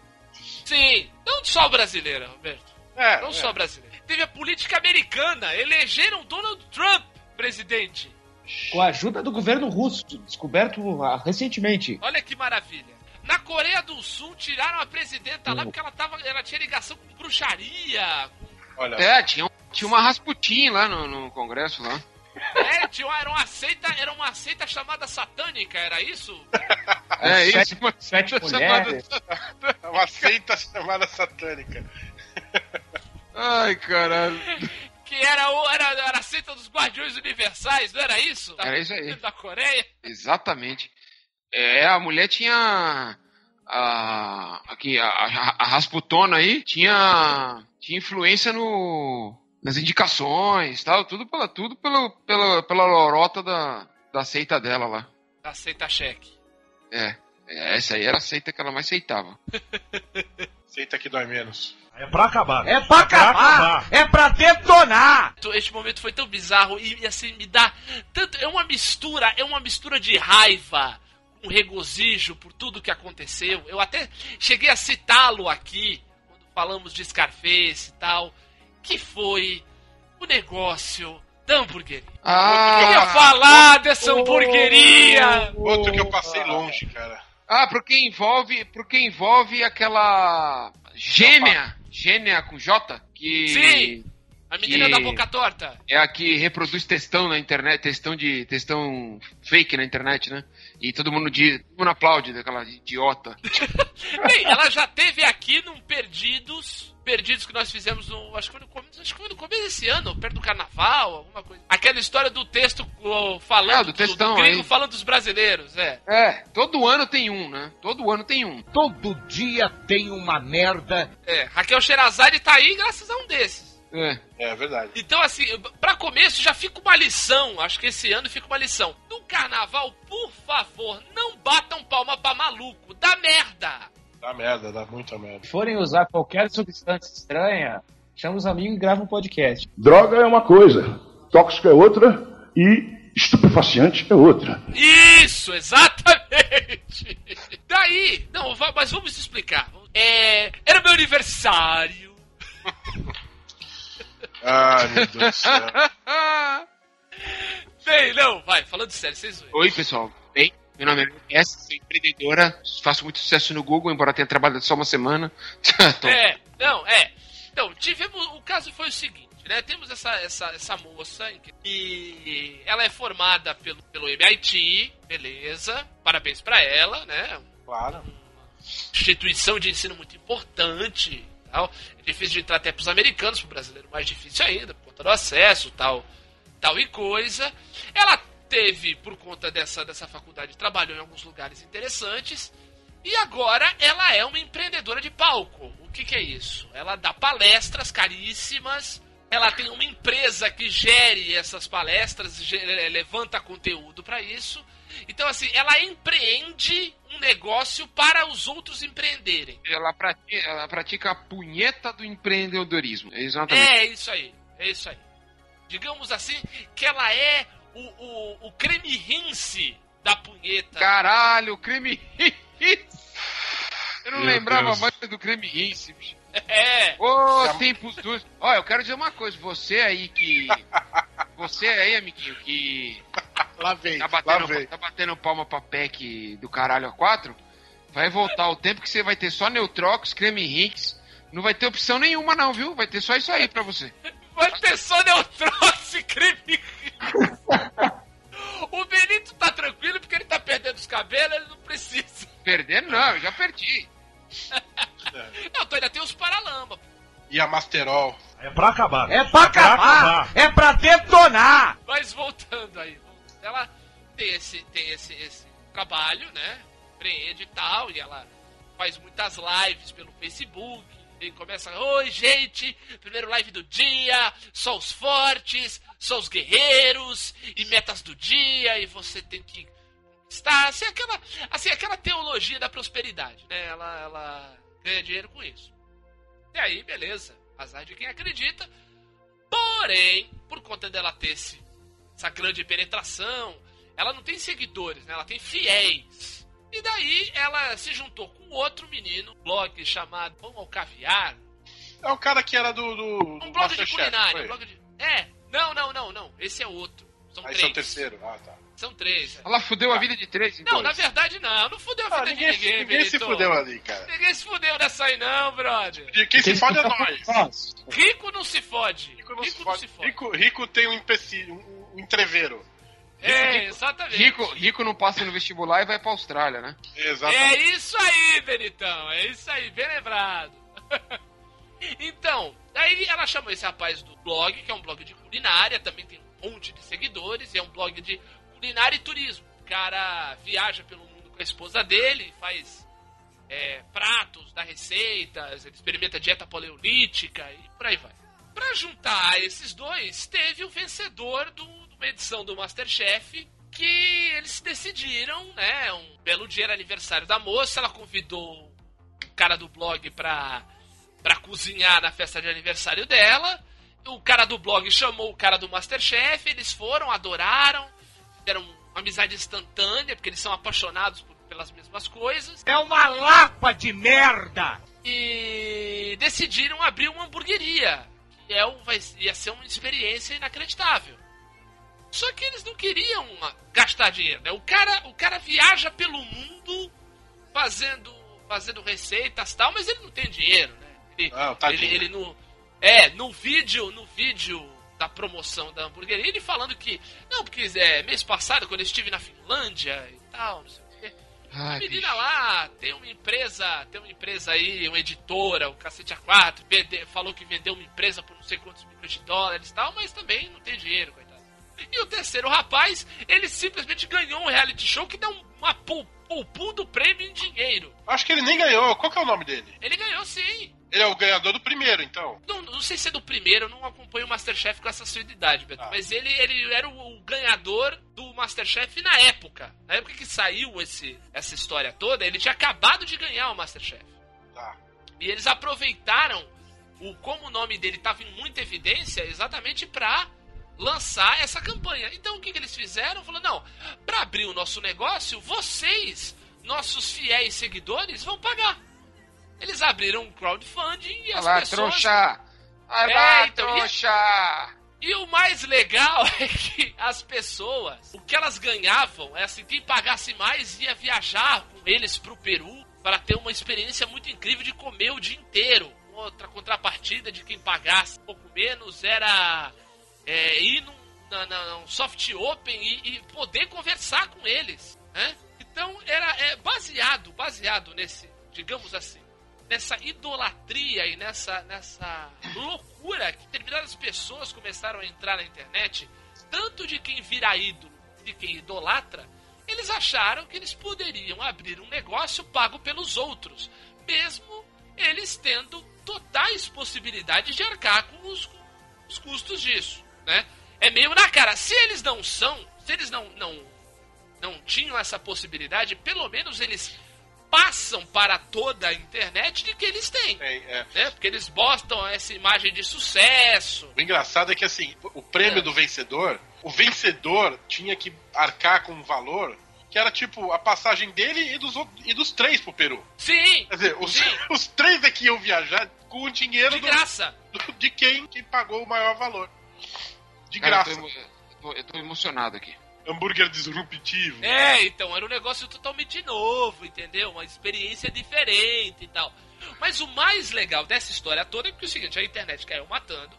Sim, não só brasileira, Roberto. É, Não é. só brasileira. Teve a política americana, elegeram Donald Trump presidente. Com a ajuda do governo russo, descoberto ah, recentemente. Olha que maravilha. Na Coreia do Sul tiraram a presidenta lá porque ela, tava, ela tinha ligação com bruxaria. Olha, É, tinha, um- tinha uma Rasputin lá no, no congresso lá. É, era uma seita, era uma seita chamada satânica, era isso? É Sete- isso, uma Sete seita chamada- mulheres. é uma seita chamada satânica. Ai, caralho. Que era, o- era, era a seita dos Guardiões Universais, não era isso? Da, Era isso aí. Da Coreia? Exatamente. É, a mulher tinha. A, aqui, a, a, a Rasputona aí tinha, tinha influência no, nas indicações tal, tudo pela, tudo pelo, pela, pela lorota da, da seita dela lá. Da seita cheque. É, é, essa aí era a seita que ela mais aceitava. *laughs* Seita que dói menos. É pra acabar. É pra acabar! É pra detonar! Este momento foi tão bizarro e assim me dá tanto. É uma mistura, é uma mistura de raiva, um regozijo por tudo que aconteceu. Eu até cheguei a citá-lo aqui quando falamos de Scarface e tal, que foi o negócio da hamburgueria. Eu queria Ah, falar dessa hamburgueria! Outro que eu passei longe, cara. ah porque envolve, porque envolve aquela gêmea, gêmea com J, que Sim. A menina da boca torta. é a que reproduz textão na internet, textão de textão fake na internet, né? E todo mundo diz, todo mundo aplaude daquela idiota. *laughs* Bem, ela já teve aqui num Perdidos. Perdidos que nós fizemos no. Acho que foi no começo, acho que foi no começo desse ano, perto do carnaval, alguma coisa. Aquela história do texto falando Ah, do textão gringo aí. falando dos brasileiros, é. É, todo ano tem um, né? Todo ano tem um. Todo dia tem uma merda. É, Raquel Sherazade tá aí graças a um desses. É. É verdade. Então, assim, pra começo já fica uma lição. Acho que esse ano fica uma lição. No carnaval, por favor, não batam palma pra maluco. Dá merda. Dá merda, dá muita merda. Se forem usar qualquer substância estranha, chama os amigos e grava um podcast. Droga é uma coisa, tóxico é outra e estupefaciente é outra. Isso, exatamente. Daí, não, mas vamos explicar. É, era meu aniversário. Ai, meu Deus do céu. *laughs* Bem, não, vai, falando sério, vocês veem. Oi, pessoal. Bem, meu nome é S, sou empreendedora, faço muito sucesso no Google, embora tenha trabalhado só uma semana. *laughs* Tô- É, não, é. Então, tivemos. O caso foi o seguinte, né? Temos essa, essa, essa moça que- e ela é formada pelo, pelo MIT, beleza. Parabéns pra ela, né? Claro. instituição de ensino muito importante. Tal. É difícil de entrar até para os americanos, para o brasileiro mais difícil ainda, por conta do acesso, tal, tal e coisa. Ela teve, por conta dessa, dessa faculdade, trabalhou em alguns lugares interessantes. E agora ela é uma empreendedora de palco. O que, que é isso? Ela dá palestras caríssimas. Ela tem uma empresa que gere essas palestras, levanta conteúdo para isso. Então, assim, ela empreende um negócio para os outros empreenderem. Ela, pratica, ela pratica a punheta do empreendedorismo. É Exatamente. É isso aí, é isso aí. Digamos assim, que ela é o, o, o creme rinse da punheta. Caralho, creme rinse. Eu não Meu lembrava Deus. mais do creme rinse, bicho. É, Ô, tempos dos. Olha, eu quero dizer uma coisa. Você aí que. *laughs* Você aí, amiguinho, que *laughs* Lá vem, tá lá batendo, vem. tá batendo palma pra PEC do caralho a 4, vai voltar o tempo que você vai ter só Neutrox, creme rinse. Não vai ter opção nenhuma, não, viu? Vai ter só isso aí pra você. vai ter só Neutrox e creme. O Benito tá tranquilo porque ele tá perdendo os cabelos, ele não precisa. Perdendo, não, eu já perdi. *laughs* ainda tem os Paralamba. E a Masterol. É pra acabar. É pra acabar! É pra detonar! Mas voltando aí, ela tem esse, tem esse, esse trabalho, né? Empreende e tal, e ela faz muitas lives pelo Facebook. E começa, oi gente, primeiro live do dia, só os fortes, só os guerreiros, e metas do dia, e você tem que conquistar, assim, aquela, assim, aquela teologia da prosperidade, né? Ela, ela ganha dinheiro com isso. E aí, beleza, azar de quem acredita. Porém, por conta dela ter esse, essa grande penetração, ela não tem seguidores, né? Ela tem fiéis. E daí ela se juntou com outro menino, um blog chamado Pão ao Caviar. É o cara que era do. do Um blog de Masterchef, culinária. Um blog de... É, não, não, não, não. Esse é outro. São Aí três. são terceiro. Ah, tá. São três. é. Ela fudeu a vida de três, então. Não, na verdade não. Não fudeu a Ah, vida ninguém, de ninguém, ninguém se fudeu ali, cara. Ninguém se fudeu nessa aí não, brother. De quem se fode é nós. Rico não se fode. Rico não se fode. Rico, rico tem um empecilho, um, entreveiro. É, exatamente. Rico, rico não passa no vestibular e vai pra Austrália, né? Exatamente. É isso aí, Benitão. É isso aí, bem lembrado. *laughs* então, aí ela chamou esse rapaz do blog, que é um blog de culinária, também tem um monte de seguidores, e é um blog de culinária e turismo. O cara viaja pelo mundo com a esposa dele, faz é, pratos, dá receitas, ele experimenta dieta paleolítica e por aí vai. Pra juntar esses dois, teve o vencedor do, de uma edição do Masterchef que eles decidiram, né? Um belo dia era aniversário da moça, ela convidou o cara do blog pra, pra cozinhar na festa de aniversário dela. O cara do blog chamou o cara do Masterchef, eles foram, adoraram, uma amizade instantânea, porque eles são apaixonados por- pelas mesmas coisas. É uma lapa de merda! E decidiram abrir uma hamburgueria. Que é um, vai, ia ser uma experiência inacreditável. Só que eles não queriam ah, gastar dinheiro, né? O cara, o cara viaja pelo mundo fazendo, fazendo receitas e tal, mas ele não tem dinheiro, né? Ele, Ah, ele, ele no, é, no vídeo, no vídeo da promoção da hamburgueria, ele falando que, não, porque é, mês passado, quando eu estive na Finlândia e tal, não sei o quê, Ai, menina bicho. lá tem uma empresa, tem uma empresa aí, uma editora, o Cacete A4, vende- falou que vendeu uma empresa por não sei quantos milhões de dólares e tal, mas também não tem dinheiro, coitado. E o terceiro rapaz, ele simplesmente ganhou um reality show que dá um, uma pou- poupum do prêmio em dinheiro. Acho que ele nem ganhou. Qual que é o nome dele? Ele ganhou sim. Ele é o ganhador do primeiro, então. Não, não sei se é do primeiro, eu não acompanho o Masterchef com essa assiduidade, Beto. Ah. Mas ele, ele era o, o ganhador do Masterchef na época. Na época que saiu esse, essa história toda, ele tinha acabado de ganhar o Masterchef. Tá. E eles aproveitaram o como o nome dele estava em muita evidência exatamente para lançar essa campanha. Então o que, que eles fizeram? Falou, não, para abrir o nosso negócio, vocês, nossos fiéis seguidores, vão pagar. Eles abriram um crowdfunding e as lá, pessoas... trouxa! Olha É, lá, então, e- trouxa! E o mais legal *laughs* é que as pessoas, o que elas ganhavam é assim, quem pagasse mais ia viajar com eles pro Peru para ter uma experiência muito incrível de comer o dia inteiro. Outra contrapartida de quem pagasse um pouco menos era é, ir num, na, na- num soft open e, e poder conversar com eles, né? Então era é, baseado, baseado nesse, digamos assim, nessa idolatria e nessa, nessa loucura que determinadas pessoas começaram a entrar na internet, tanto de quem vira ídolo, de quem idolatra, eles acharam que eles poderiam abrir um negócio pago pelos outros, mesmo eles tendo totais possibilidades de arcar com os, com os custos disso, né? É meio na cara. Se eles não são, se eles não, não, não tinham essa possibilidade, pelo menos eles passam para toda a internet de que eles têm. É, Né? Porque eles postam essa imagem de sucesso. O engraçado é que assim, o prêmio É. do vencedor, o vencedor tinha que arcar com um valor que era tipo a passagem dele e dos, outros, e dos três pro Peru. Sim! Quer dizer, os, Sim. *laughs* os três aqui iam viajar com o dinheiro De do- graça. do- de quem, quem pagou o maior valor. De Cara, graça. eu tô- eu tô emocionado aqui. Hambúrguer disruptivo. É, então, era um negócio totalmente novo, entendeu? Uma experiência diferente e tal. Mas o mais legal dessa história toda é porque é o seguinte, a internet caiu matando.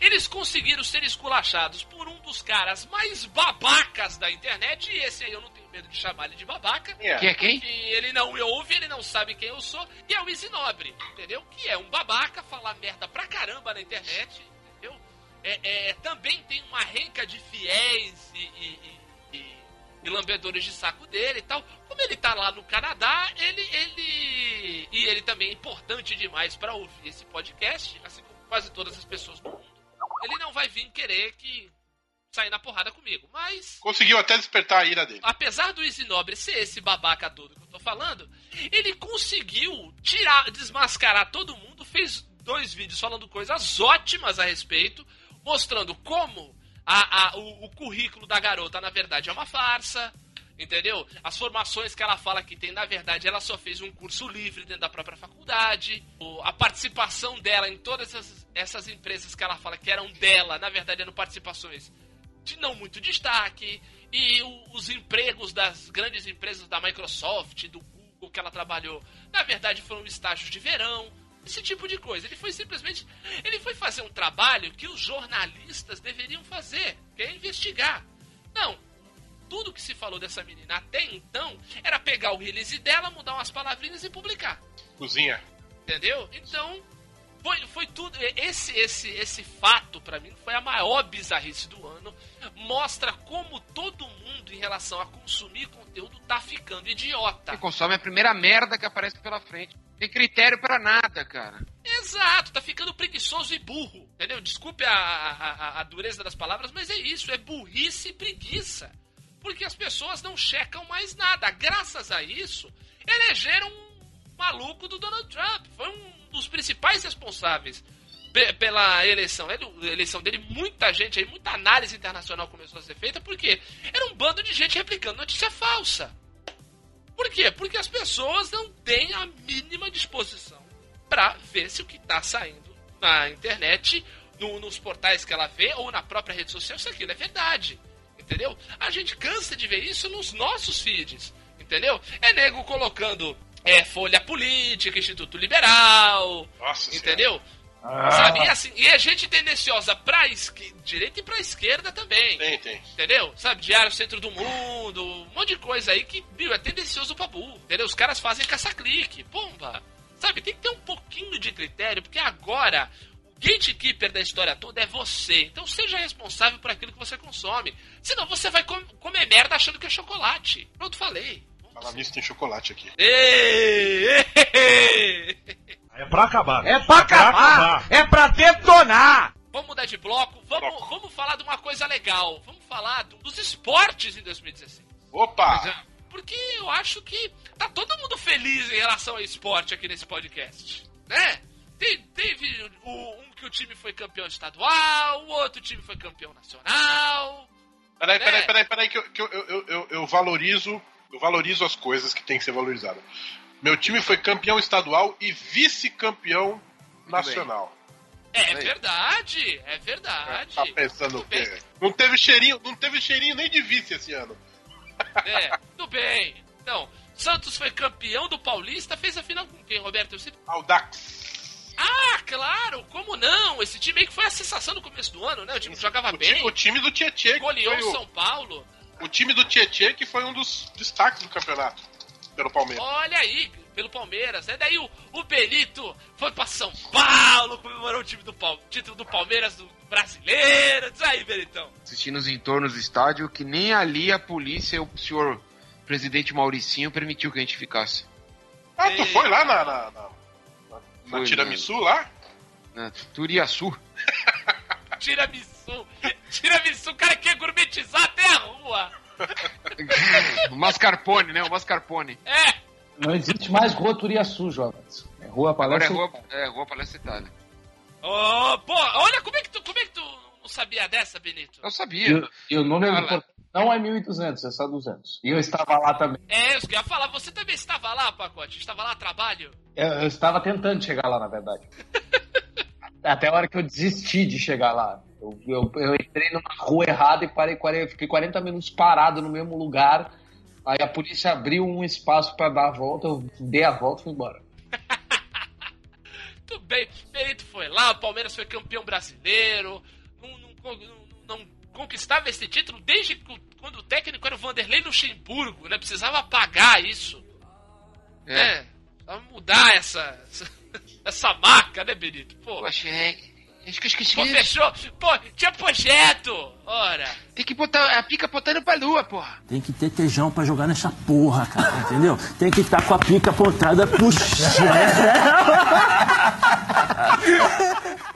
Eles conseguiram ser esculachados por um dos caras mais babacas da internet, e esse aí eu não tenho medo de chamar ele de babaca. Yeah. Que é quem? Que ele não me ouve, ele não sabe quem eu sou, e é o Easy Nobre, entendeu? Que é um babaca, falar merda pra caramba na internet, entendeu? É, é, também tem uma renca de fiéis e, e, e, e- lambedores de saco dele e tal. Como ele tá lá no Canadá, ele. ele e ele também é importante demais pra ouvir esse podcast, assim como quase todas as pessoas do mundo. Ele não vai vir querer que sair na porrada comigo, mas Conseguiu até despertar a ira dele. apesar do Easy Nobre ser esse babaca todo que eu tô falando, ele conseguiu tirar, desmascarar todo mundo, fez dois vídeos falando coisas ótimas a respeito, mostrando como a, a- o, o currículo da garota, na verdade, é uma farsa. Entendeu? As formações que ela fala que tem, na verdade, ela só fez um curso livre dentro da própria faculdade. A participação dela em todas essas, essas empresas que ela fala que eram dela, na verdade, eram participações de não muito destaque. E o- os empregos das grandes empresas da Microsoft, do Google que ela trabalhou, na verdade foram estágios de verão. Esse tipo de coisa. Ele foi simplesmente. Ele foi fazer um trabalho que os jornalistas deveriam fazer, que é investigar. Não. Tudo que se falou dessa menina até então era pegar o release dela, mudar umas palavrinhas e publicar. Cozinha. Entendeu? Então, foi, foi tudo. Esse, esse, esse fato, pra mim, foi a maior bizarrice do ano. Mostra como todo mundo, em relação a consumir conteúdo, tá ficando idiota. Você consome a primeira merda que aparece pela frente. Tem critério pra nada, cara. Exato, tá ficando preguiçoso e burro. Entendeu? Desculpe a, a, a- a dureza das palavras, mas é isso, é burrice e preguiça. Porque as pessoas não checam mais nada. Graças a isso, elegeram um maluco do Donald Trump. Foi um dos principais responsáveis pe- pela eleição. Ele- a eleição dele, muita gente aí, muita análise internacional começou a ser feita, porque era um bando de gente replicando notícia falsa. Por quê? Porque as pessoas não têm a mínima disposição pra ver se o que tá saindo na internet, no- nos portais que ela vê ou na própria rede social, se aquilo é verdade. Entendeu? A gente cansa de ver isso nos nossos feeds. Entendeu? É nego colocando é, Folha Política, Instituto Liberal. Nossa Entendeu? Sabe? E, assim, e é gente tendenciosa pra esque- direita e pra esquerda também. Tem, tem. Entendeu? Sabe, Diário Centro do Mundo, um monte de coisa aí que, viu, é tendencioso pra burro. Entendeu? Os caras fazem caça-clique, pomba. Sabe, tem que ter um pouquinho de critério, porque agora o gatekeeper da história toda é você. Então seja responsável por aquilo que você consome. Senão você vai com- comer merda achando que é chocolate. Pronto, falei. Falar nisso tem chocolate aqui. É pra acabar. É pra acabar! É pra detonar! Vamos mudar de bloco. Vamos, vamos falar de uma coisa legal. Vamos falar do- dos esportes em 2016. Opa! Porque eu acho que tá todo mundo feliz em relação ao esporte aqui nesse podcast. Né? Te- Teve o- um que o time foi campeão estadual, o outro time foi campeão nacional. Peraí, né? peraí, peraí, peraí, que, eu, que eu, eu, eu, eu valorizo. Eu valorizo as coisas que tem que ser valorizadas. Meu time foi campeão estadual e vice-campeão nacional. É verdade, é verdade. Tá pensando o quê? Não teve cheirinho, não teve cheirinho nem de vice esse ano. É, tudo bem. Então, Santos foi campeão do Paulista, fez a final com quem, Roberto? Eu sempre... Audax. Ah, claro, como não? Esse time aí que foi a sensação no começo do ano, né? O time que jogava O bem, time, o time do Tietê, que goleou o, São Paulo. O time do Tietê, que foi um dos destaques do campeonato pelo Palmeiras. Olha aí, pelo Palmeiras. né? daí o, o Benito foi pra São Paulo, comemorou o time do Pal- título do Palmeiras do brasileiro. Diz aí, Benitão. Assistindo os entornos do estádio, que nem ali a polícia e o senhor presidente Mauricinho permitiu que a gente ficasse. Ah, tu foi lá na, na, na, na, na Foi, Tiramisu lá? Na Turiaçu. Tiramisu. *laughs* Tiramisu, o cara quer gourmetizar até a rua. *laughs* o mascarpone, né? O mascarpone. É. Não existe mais rua Turiaçu, jovens. É rua Agora é rua, é, rua Palestra Itália. Oh, pô, olha como é que tu, como é que tu não sabia dessa, Benito? Eu sabia. o- e o número Cara. do portão não é 1.200, é só 200. E eu estava lá também. É, eu ia falar. Você também estava lá, Pacote? Estava lá a trabalho? Eu, eu estava tentando chegar lá, na verdade. *laughs* Até a hora que eu desisti de chegar lá. Eu, eu, eu entrei numa rua errada e parei, 40 fiquei 40 minutos parado no mesmo lugar. Aí a polícia abriu um espaço para dar a volta, eu dei a volta e fui embora. *laughs* Muito bem. Benito foi lá, o Palmeiras foi campeão brasileiro. Não, não, não, não conquistava esse título desde quando o técnico era o Vanderlei Luxemburgo, né? Precisava pagar isso. É. É. Precisava mudar essa, essa, *laughs* essa marca, né, Benito? Pô, Poxa, é. Acho que eu esqueci. pô, fechou. Pô, tinha projeto. Ora. Tem que botar a pica apontando pra lua, porra. Tem que ter tejão pra jogar nessa porra, cara, entendeu? Tem que estar com a pica apontada pro céu. *laughs*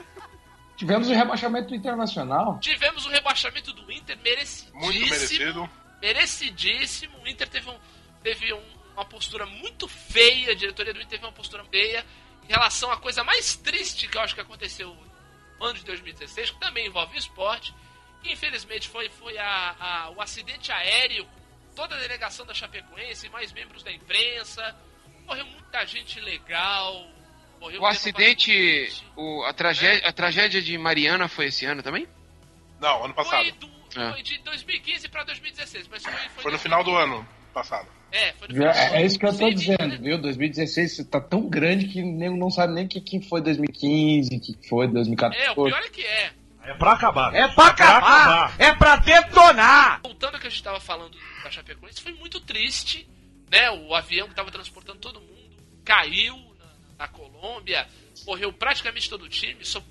Tivemos o rebaixamento internacional. Tivemos o rebaixamento do Inter merecidíssimo. Muito merecido. Merecidíssimo. O Inter teve, um, teve um- uma postura muito feia, a diretoria do Inter teve uma postura feia em relação à coisa mais triste que eu acho que aconteceu ano de 2016, que também envolve o esporte. que infelizmente foi, foi a, a- o acidente aéreo com toda a delegação da Chapecoense, mais membros da imprensa. Morreu muita gente legal. Morreu O acidente, o, a, tragédia, a tragédia de Mariana foi esse ano também? Não, ano passado. Foi, do, É. foi de 2015 pra 2016, mas foi, foi, Foi no final do ano passado. É, foi no do É, é isso que eu tô 2020, dizendo, viu? 2016 tá tão grande que nego não sabe nem o que, que foi 2015, o que foi 2014. É, o pior é que é. É pra acabar. É pra acabar! É pra detonar! Voltando ao que a gente tava falando da Chapecoense, foi muito triste, né? O avião que tava transportando todo mundo caiu na, na Colômbia, morreu praticamente todo o time, só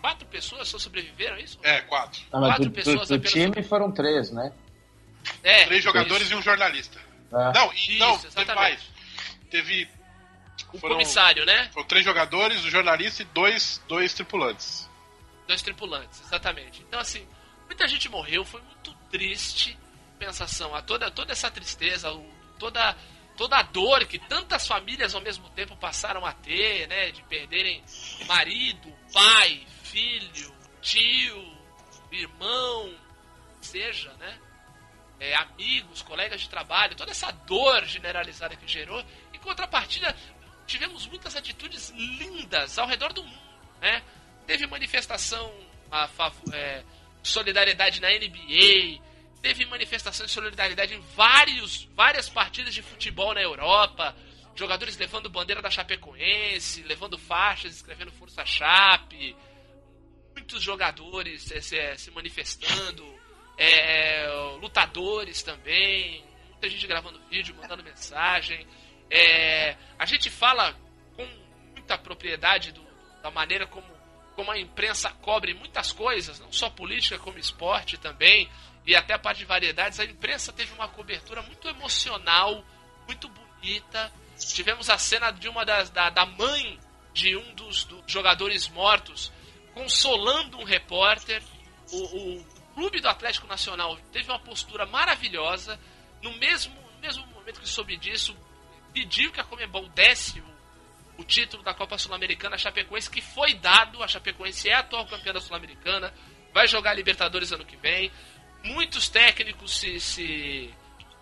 quatro pessoas só sobreviveram, é isso? É, quatro. Ah, mas quatro do, do- pessoas do apenas time foram três, né? É, Três jogadores isso. e um jornalista. É. Não, e, Isso, não, teve exatamente. mais. Teve. o foram- comissário, né? Foram três jogadores, o jornalista e dois, dois tripulantes. Dois tripulantes, exatamente. Então, assim, muita gente morreu, foi muito triste. Pensação, a toda, toda essa tristeza, o- toda, toda a dor que tantas famílias ao mesmo tempo passaram a ter, né? De perderem marido, pai, filho, tio, irmão, seja, né? É, amigos, colegas de trabalho, toda essa dor generalizada que gerou. Em contrapartida, tivemos muitas atitudes lindas ao redor do mundo, né? Teve manifestação a favor, é, solidariedade na NBA, teve manifestação de solidariedade em vários, várias partidas de futebol na Europa, jogadores levando bandeira da Chapecoense, levando faixas, escrevendo Força Chape, muitos jogadores se, se manifestando, é, lutadores também, muita gente gravando vídeo, mandando mensagem. É, a gente fala com muita propriedade do- da maneira como, como a imprensa cobre muitas coisas, não só política, como esporte também, e até a parte de variedades. A imprensa teve uma cobertura muito emocional, muito bonita. Tivemos a cena de uma das, da, da mãe de um dos, dos jogadores mortos consolando um repórter. O, o clube do Atlético Nacional teve uma postura maravilhosa. No mesmo, no mesmo momento que soube disso, pediu que a Comembol desse o, o título da Copa Sul-Americana à Chapecoense, que foi dado. A Chapecoense é a atual campeã da Sul-Americana, vai jogar a Libertadores ano que vem. Muitos técnicos se, se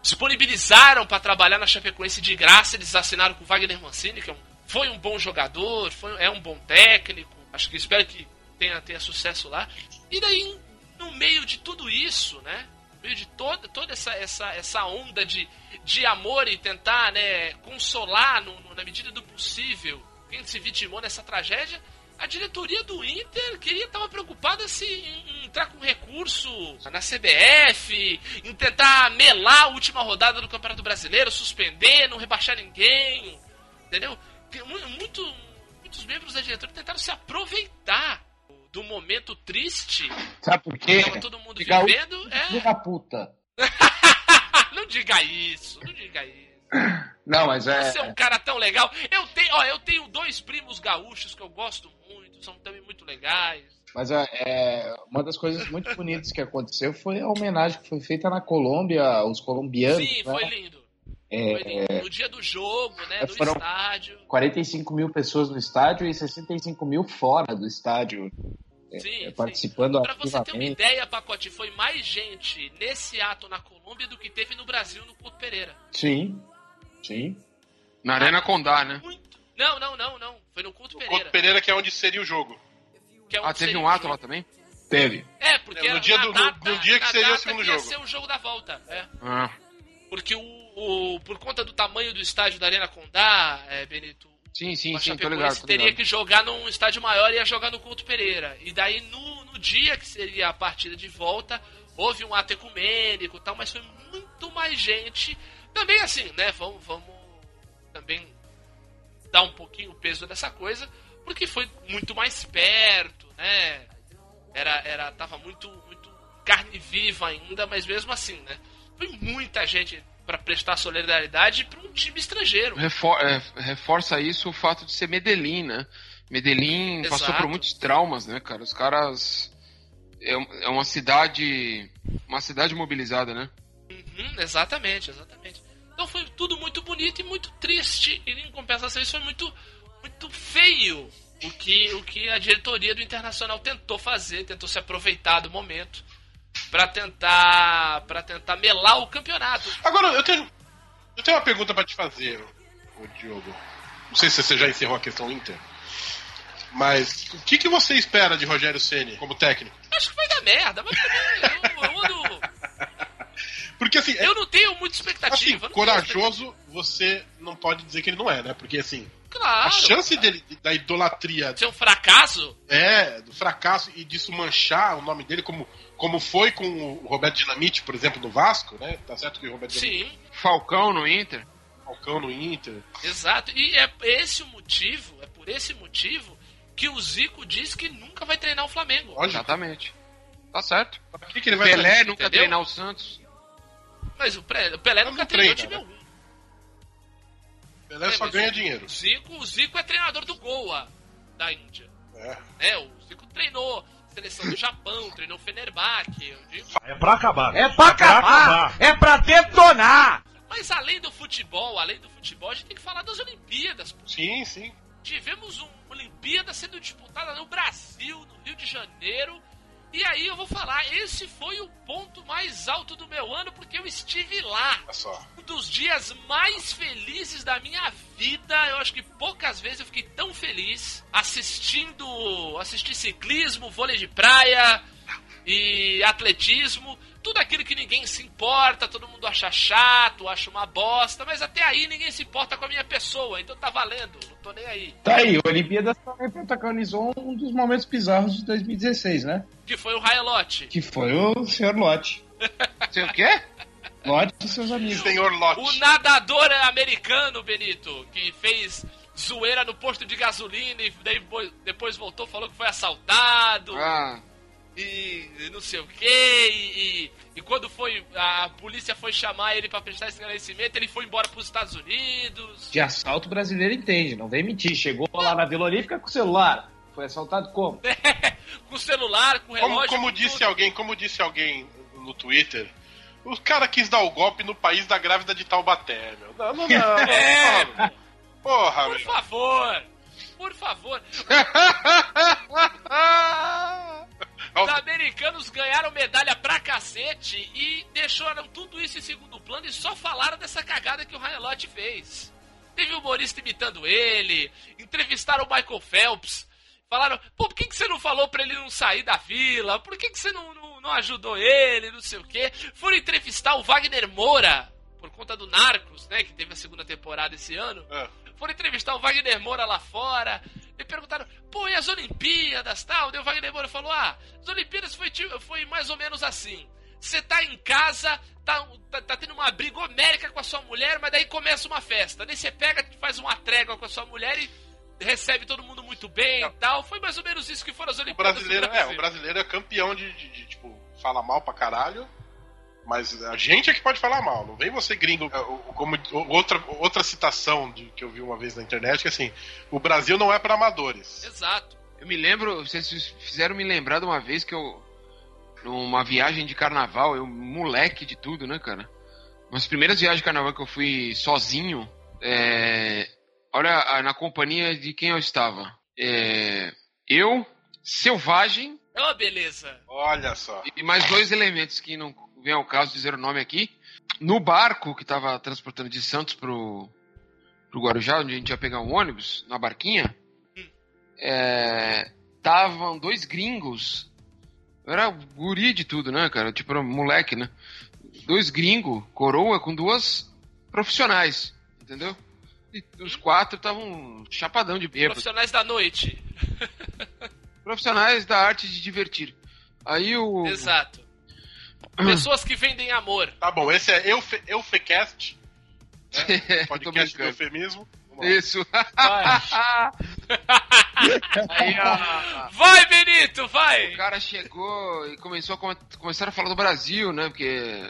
disponibilizaram para trabalhar na Chapecoense de graça. Eles assinaram com o Wagner Mancini, que é um- foi um bom jogador, foi, é um bom técnico. Acho que espero que tenha, tenha sucesso lá. E daí, no meio de tudo isso, né? No meio de toda, toda essa, essa, essa onda de, de amor e tentar né, consolar no- no- na medida do possível quem se vitimou nessa tragédia, a diretoria do Inter queria estava preocupada se em, em entrar com recurso na CBF, em tentar melar a última rodada do Campeonato Brasileiro, suspender, não rebaixar ninguém, entendeu? Muito, muitos membros da diretoria tentaram se aproveitar do momento triste Sabe por quê? tava todo mundo Fica vivendo. É, Filho da puta. *laughs* não diga isso, não diga isso. Não, mas é. Você é um cara tão legal. Eu tenho, ó, eu tenho dois primos gaúchos que eu gosto muito, são também muito legais. Mas é, é, uma das coisas muito bonitas que aconteceu foi a homenagem que foi feita na Colômbia aos colombianos. Sim, né? foi lindo. É. No dia do jogo, né? No foram- estádio. 45 mil pessoas no estádio e 65 mil fora do estádio é, Sim, é, sim. participando Pra você ter uma ideia, Pacote, foi mais gente nesse ato na Colômbia do que teve no Brasil no Couto Pereira. Sim, sim. Na Arena Condá, né? Não, não, não, não. Foi no Couto Pereira. Couto Pereira, que é onde seria o jogo. que é Ah, teve um ato jogo. lá também? Teve. É, porque É, no dia do- no- data, no dia que seria o segundo que ia jogo. ser o jogo da volta. É. Ah. Porque o, o- por conta do tamanho do estádio da Arena Condá, é, Benito, Sim, sim, sim, tô ligado. Tô teria ligado. que jogar num estádio maior e ia jogar no Couto Pereira. E daí no, no dia que seria a partida de volta, houve um ato ecumênico e tal, mas foi muito mais gente. Também assim, né? Vamos, vamos também dar um pouquinho o peso dessa coisa, porque foi muito mais perto, né? Era, era, tava muito, muito carne viva ainda, mas mesmo assim, né? Foi muita gente para prestar solidariedade para um time estrangeiro. Refor- é, reforça isso o fato de ser Medellín, né? Medellín passou Exato. por muitos traumas, né, cara? Os caras. É, é uma cidade. Uma cidade mobilizada, né? Uhum, exatamente, exatamente. Então foi tudo muito bonito e muito triste. E em compensação, isso foi muito, muito feio o que, o que a diretoria do Internacional tentou fazer, tentou se aproveitar do momento para tentar para tentar melar o campeonato. Agora, eu tenho, eu tenho uma pergunta pra te fazer, ô Diogo. Não sei se você já encerrou a questão Inter. Mas o que, que você espera de Rogério Ceni como técnico? Acho que vai dar merda, mas eu, eu, ando- *laughs* Porque assim, é- eu não tenho muita assim expectativa. tenho corajoso você não pode dizer que ele não é, né? Porque assim, Claro. a chance dele, da idolatria Ser um fracasso? É, do fracasso e disso manchar o nome dele, como, como foi com o Roberto Dinamite, por exemplo, no Vasco, né? Tá certo que o Roberto Dinamite Sim, Falcão no Inter. Falcão no Inter. exato. E é esse o motivo, é por esse motivo que o Zico diz que nunca vai treinar o Flamengo. Lógico. Exatamente. Tá certo. Por que, que ele vai Pelé fazer? nunca entendeu? treinar o Santos. Mas o Pelé, o Pelé Mas nunca não treinou treina, time né? algum. Pelé só mas ganha o- dinheiro. O Zico, o Zico é treinador do Goa da Índia. É. Né? O Zico treinou seleção do Japão, treinou o Fenerbahçe. eu digo. É pra acabar. É pra acabar! É pra detonar! Mas além do futebol, além do futebol, a gente tem que falar das Olimpíadas. pô. Sim, sim. Tivemos uma Olimpíada sendo disputada no Brasil, no Rio de Janeiro. E aí eu vou falar, esse foi o ponto mais alto do meu ano, porque eu estive lá. Olha só. Um dos dias mais felizes da minha vida. Eu acho que poucas vezes eu fiquei tão feliz assistindo, assisti ciclismo, vôlei de praia e atletismo. Tudo aquilo que ninguém se importa, todo mundo acha chato, acha uma bosta, mas até aí ninguém se importa com a minha pessoa, então tá valendo, não tô nem aí. Tá aí, o Olimpíadas também protagonizou um dos momentos bizarros de 2016, né? Que foi o Raelote. Que foi o Sr. Lote. *laughs* Sei o quê? Lote e seus amigos. Senhor O Lote. nadador americano, Benito, que fez zoeira no posto de gasolina e daí depois voltou falou que foi assaltado Ah, e não sei o que e, e- quando foi a polícia foi chamar ele pra prestar esclarecimento ele foi embora pros Estados Unidos De assalto brasileiro entende, não vem mentir. Chegou lá na Vila Olímpica com o celular. Foi assaltado como? *laughs* com celular com relógio Como, como com disse tudo. alguém, como disse alguém no Twitter, o cara quis dar o golpe no país da grávida de Taubaté, meu. Não, não, não. *laughs* É, porra, porra, por meu. favor por favor *laughs* Os americanos ganharam medalha pra cacete e deixaram tudo isso em segundo plano e só falaram dessa cagada que o Ryan Lott fez. Teve humorista imitando ele, entrevistaram o Michael Phelps, falaram, pô, por que, que você não falou pra ele não sair da vila? Por que, que você não, não, não ajudou ele, não sei o quê? Foram entrevistar o Wagner Moura, por conta do Narcos, né, que teve a segunda temporada esse ano. É. Foram entrevistar o Wagner Moura lá fora. E perguntaram, pô, e as Olimpíadas tal? Daí o Wagner Moura falou: ah, as Olimpíadas foi, foi mais ou menos assim. Você tá em casa, tá, tá, tá tendo uma briga homérica com a sua mulher, mas daí começa uma festa. Daí você pega, faz uma trégua com a sua mulher e recebe todo mundo muito bem e tal. Foi mais ou menos isso que foram as O Olimpíadas. do brasileiro, é, Brasil. o brasileiro é campeão de, de- de, tipo, fala mal pra caralho. Mas a gente é que pode falar mal, não vem você gringo. É, Como outra, outra citação de, que eu vi uma vez na internet, que assim, o Brasil não é pra amadores. Exato. eu me lembro, vocês fizeram me lembrar de uma vez que eu. Numa viagem de carnaval, eu, moleque de tudo, né, cara? Umas primeiras viagens de carnaval que eu fui sozinho, é, olha na companhia de quem eu estava. É, eu, Selvagem É uma beleza. Olha só. e mais dois elementos que não vem ao caso dizer o nome aqui. No barco que estava transportando de Santos pro, pro Guarujá, onde a gente ia pegar um ônibus, na barquinha, estavam dois gringos. Eu era guri de tudo, né, cara? Tipo, era moleque, né? Dois gringos, coroa, com duas profissionais, entendeu? E os quatro estavam chapadão de bêbado. Profissionais da noite. Profissionais da arte de divertir. Aí o. Exato. *clears throat* Pessoas que vendem amor. Tá bom, esse é Eufe, Eufecast. *laughs* É, tô Podcast do brincando. eufemismo. Isso. *laughs* Aí, ó, *laughs* Vai, Benito, vai! o cara chegou e começou a come- começaram a falar do Brasil, né? Porque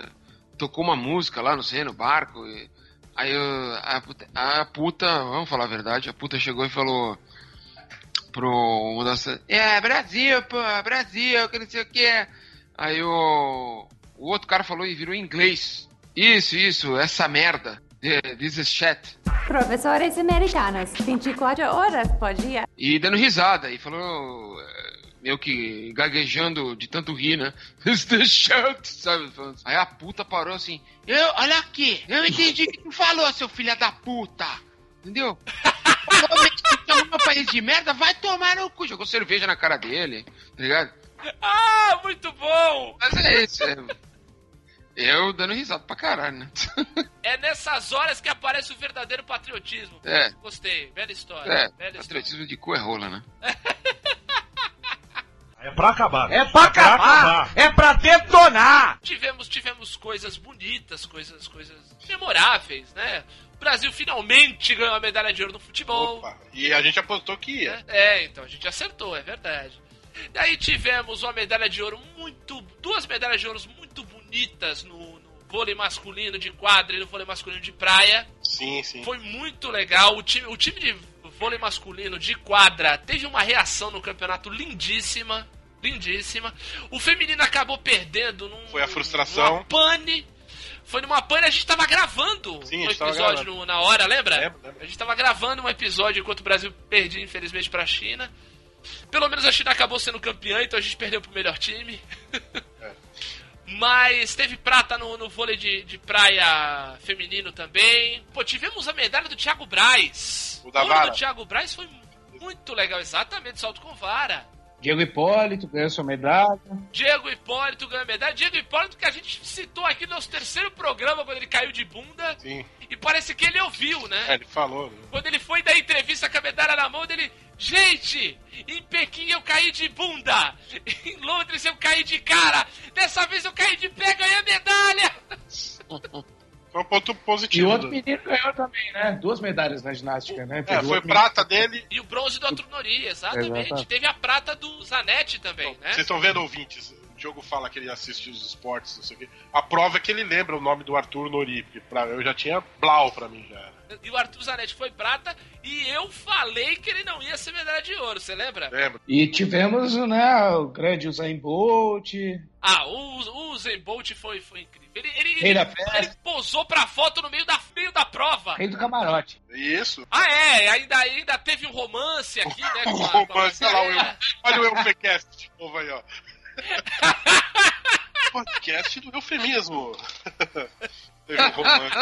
tocou uma música lá, não sei, no barco. e- aí eu- a, puta, a puta, vamos falar a verdade, a puta chegou e falou pro uma das. É, Brasil, pô, Brasil, que não sei o que. Aí o, o outro cara falou e virou em inglês. Isso, isso, essa merda. Yeah, This is shit. Professores americanos, 24 horas por dia. E dando risada, e falou, é, meio que gaguejando de tanto rir, né? *laughs* It's the shout, sabe? Assim. Aí a puta parou assim, eu, olha aqui, eu entendi o que tu falou, seu filho da puta. Entendeu? Chamou país de merda, vai tomar no cu. Jogou cerveja na cara dele, tá ligado? Ah, muito bom! Mas é isso, é... Eu dando risada pra caralho, né? *laughs* É nessas horas que aparece o verdadeiro patriotismo. É. Gostei, bela história. É, bela história. patriotismo de cu é rola, né? *laughs* É pra acabar. É pra acabar. É pra detonar. Tivemos, tivemos coisas bonitas, coisas, coisas memoráveis, né? O Brasil finalmente ganhou a medalha de ouro no futebol. Opa, e a gente apostou que ia. É, então a gente acertou, é verdade. Daí tivemos uma medalha de ouro muito. duas medalhas de ouro muito bonitas no, no vôlei masculino de quadra e no vôlei masculino de praia. Sim, sim. Foi muito legal. O time, o time de vôlei masculino de quadra teve uma reação no campeonato lindíssima. Lindíssima. O feminino acabou perdendo num. Foi a frustração. Numa pane. Foi numa pane, a gente tava gravando Sim, um episódio no- na hora, lembra? Lembro, lembro. A gente tava gravando um episódio enquanto o Brasil perdia, infelizmente, pra China. Pelo menos a China acabou sendo campeã, então a gente perdeu pro melhor time. *laughs* Mas teve prata no, no vôlei de, de praia feminino também. Pô, tivemos a medalha do Thiago Braz. O da vara. do Thiago Braz foi muito legal, exatamente, salto com vara. Diego Hipólito ganhou sua medalha. Diego Hipólito ganhou a medalha. Diego Hipólito que a gente citou aqui no nosso terceiro programa quando ele caiu de bunda. Sim. E parece que ele ouviu, né? É, ele falou. né? Quando ele foi dar entrevista com a medalha na mão dele, gente, em Pequim eu caí de bunda, em Londres eu caí de cara, dessa vez eu caí de pé, ganhei a medalha. Foi um ponto E positivo. o outro menino ganhou também, né? Duas medalhas na ginástica, né? É, foi prata dele. E o bronze do Arthur Nori, exatamente. Exatamente. Teve a prata do Zanetti também, né? Vocês estão vendo, ouvintes? O Diogo fala que ele assiste os esportes, não sei o quê. A prova é que ele lembra o nome do Arthur Nori, porque pra, eu já tinha Blau pra mim já. E o Arthur Zanetti foi prata e eu falei que ele não ia ser medalha de ouro, você lembra? Lembra? E tivemos, né, o grande Usain Bolt. Ah, o, o Usain Bolt foi, foi incrível. Ele, ele, ele, ele posou pra foto no meio da, meio da prova. Rei do camarote. Isso. Ah, é, ainda, ainda teve um romance aqui, né? Com *laughs* a- com a romance, olha lá, o olha o Eufecast de novo aí, ó. *laughs* Podcast do eufemismo. *laughs* Teve um romance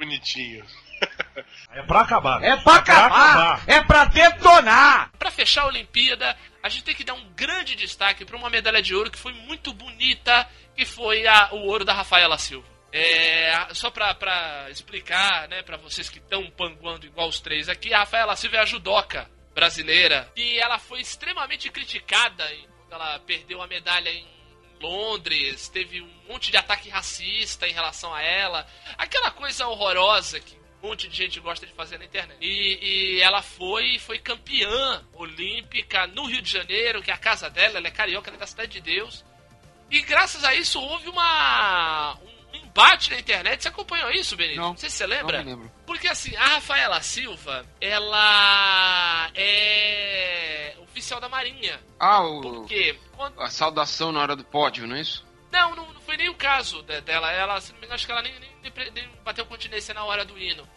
bonitinho. *laughs* É pra acabar. É pra acabar. É pra detonar. Pra fechar a Olimpíada, a gente tem que dar um grande destaque pra uma medalha de ouro que foi muito bonita, que foi a- o ouro da Rafaela Silva. É, só pra, pra explicar, né, pra vocês que estão panguando igual os três aqui, a Rafaela Silva é a judoca brasileira e ela foi extremamente criticada quando ela perdeu a medalha em Londres, teve um monte de ataque racista em relação a ela, aquela coisa horrorosa que um monte de gente gosta de fazer na internet. E, e ela foi foi campeã olímpica no Rio de Janeiro, que é a casa dela, ela é carioca, ela é da Cidade de Deus. E graças a isso houve uma um embate na internet. Você acompanhou isso, Benito? Não, sei se você lembra. Não me lembro. Porque assim, a Rafaela Silva, ela é oficial da Marinha. Ah, o, Por quê? Quando- a saudação na hora do pódio, não é isso? Não, não, não foi nem o caso de- dela. Ela, não acho que ela nem, nem, nem bateu continência na hora do hino.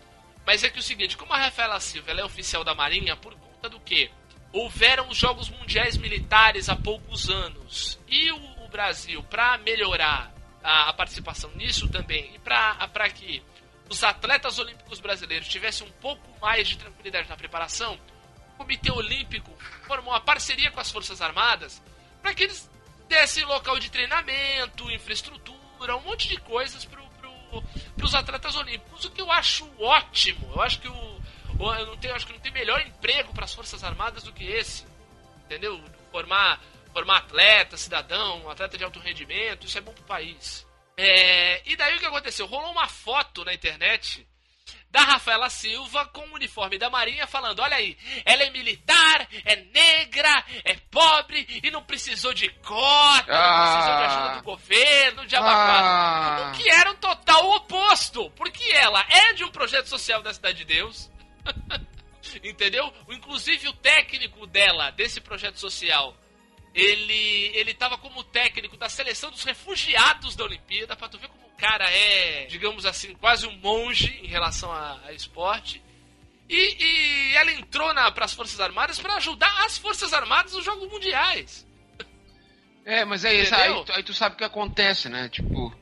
Mas é que o seguinte, como a Rafaela Silva é oficial da Marinha, por conta do quê? Houveram os Jogos Mundiais Militares há poucos anos. E o, o Brasil, para melhorar a, a participação nisso também, e para que os atletas olímpicos brasileiros tivessem um pouco mais de tranquilidade na preparação, o Comitê Olímpico formou uma parceria com as Forças Armadas para que eles dessem local de treinamento, infraestrutura, um monte de coisas para para os atletas olímpicos, o que eu acho ótimo. Eu acho que o eu não tenho, acho que não tem melhor emprego para as forças armadas do que esse, entendeu? Formar formar atleta, cidadão, atleta de alto rendimento, isso é bom pro país. É, e daí o que aconteceu? Rolou uma foto na internet da Rafaela Silva com o uniforme da Marinha falando: olha aí, ela é militar, é negra, é pobre e não precisou de cota, não precisou de ajuda do governo, de Ah. O que era um total oposto, porque ela é de um projeto social da Cidade de Deus. *laughs* Entendeu? Inclusive o técnico dela, desse projeto social, ele ele tava como técnico da seleção dos refugiados da Olimpíada, pra tu ver como o cara é, digamos assim, quase um monge em relação a, a esporte. E, e ela entrou para as Forças Armadas para ajudar as Forças Armadas nos Jogos Mundiais. É, mas é isso. Aí, aí tu sabe o que acontece, né? Tipo,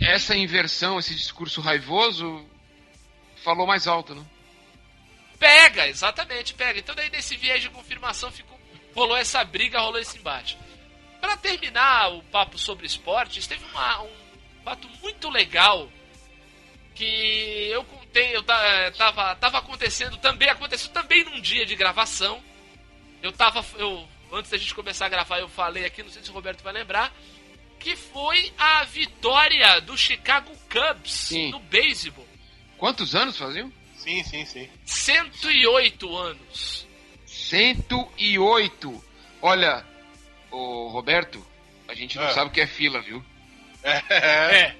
essa inversão, esse discurso raivoso, falou mais alto, né? Pega, exatamente, pega. Então daí nesse viés de confirmação ficou, rolou essa briga, rolou esse embate. Pra terminar o papo sobre esportes, teve uma- um fato muito legal que eu contei, eu ta- tava, tava acontecendo também, aconteceu também num dia de gravação. Eu tava, eu, antes da gente começar a gravar, eu falei aqui, não sei se o Roberto vai lembrar, que foi a vitória do Chicago Cubs no beisebol. Quantos anos faziam? Sim, sim, sim. 108 anos. 108. Olha, o Roberto, a gente não É. sabe o que é fila, viu? É.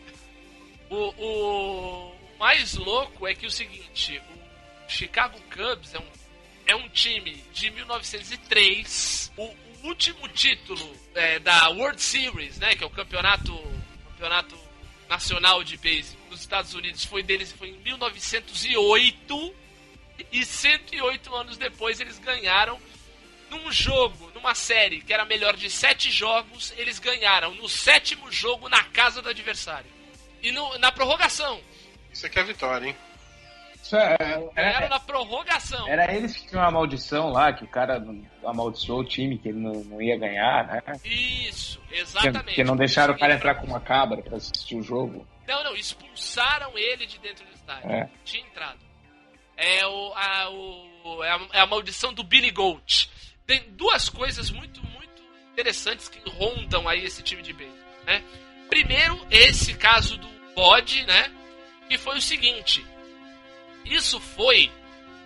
O, o mais louco é que o seguinte, o Chicago Cubs é um, é um time de 1903. O, o último título é, da World Series, né, que é o campeonato, campeonato nacional de beisebol dos Estados Unidos, foi deles foi em 1908 e 108 anos depois eles ganharam num jogo, numa série que era melhor de sete jogos, eles ganharam no sétimo jogo na casa do adversário. E no- na prorrogação. Isso aqui é vitória, hein? Isso é, Ganharam é, na prorrogação. era eles que tinham uma maldição lá, que o cara amaldiçoou o time, que ele não, não ia ganhar, né? Isso, Que, exatamente. que não deixaram o cara entrar com uma cabra pra assistir o jogo. Não, não, expulsaram ele de dentro do estádio. É. Tinha entrado. É, o, a, o, é, a, é a maldição do Billy Goat. Tem duas coisas muito, muito interessantes que rondam aí esse time de beisebol, né? Primeiro, esse caso do bode, né? Que foi o seguinte. Isso foi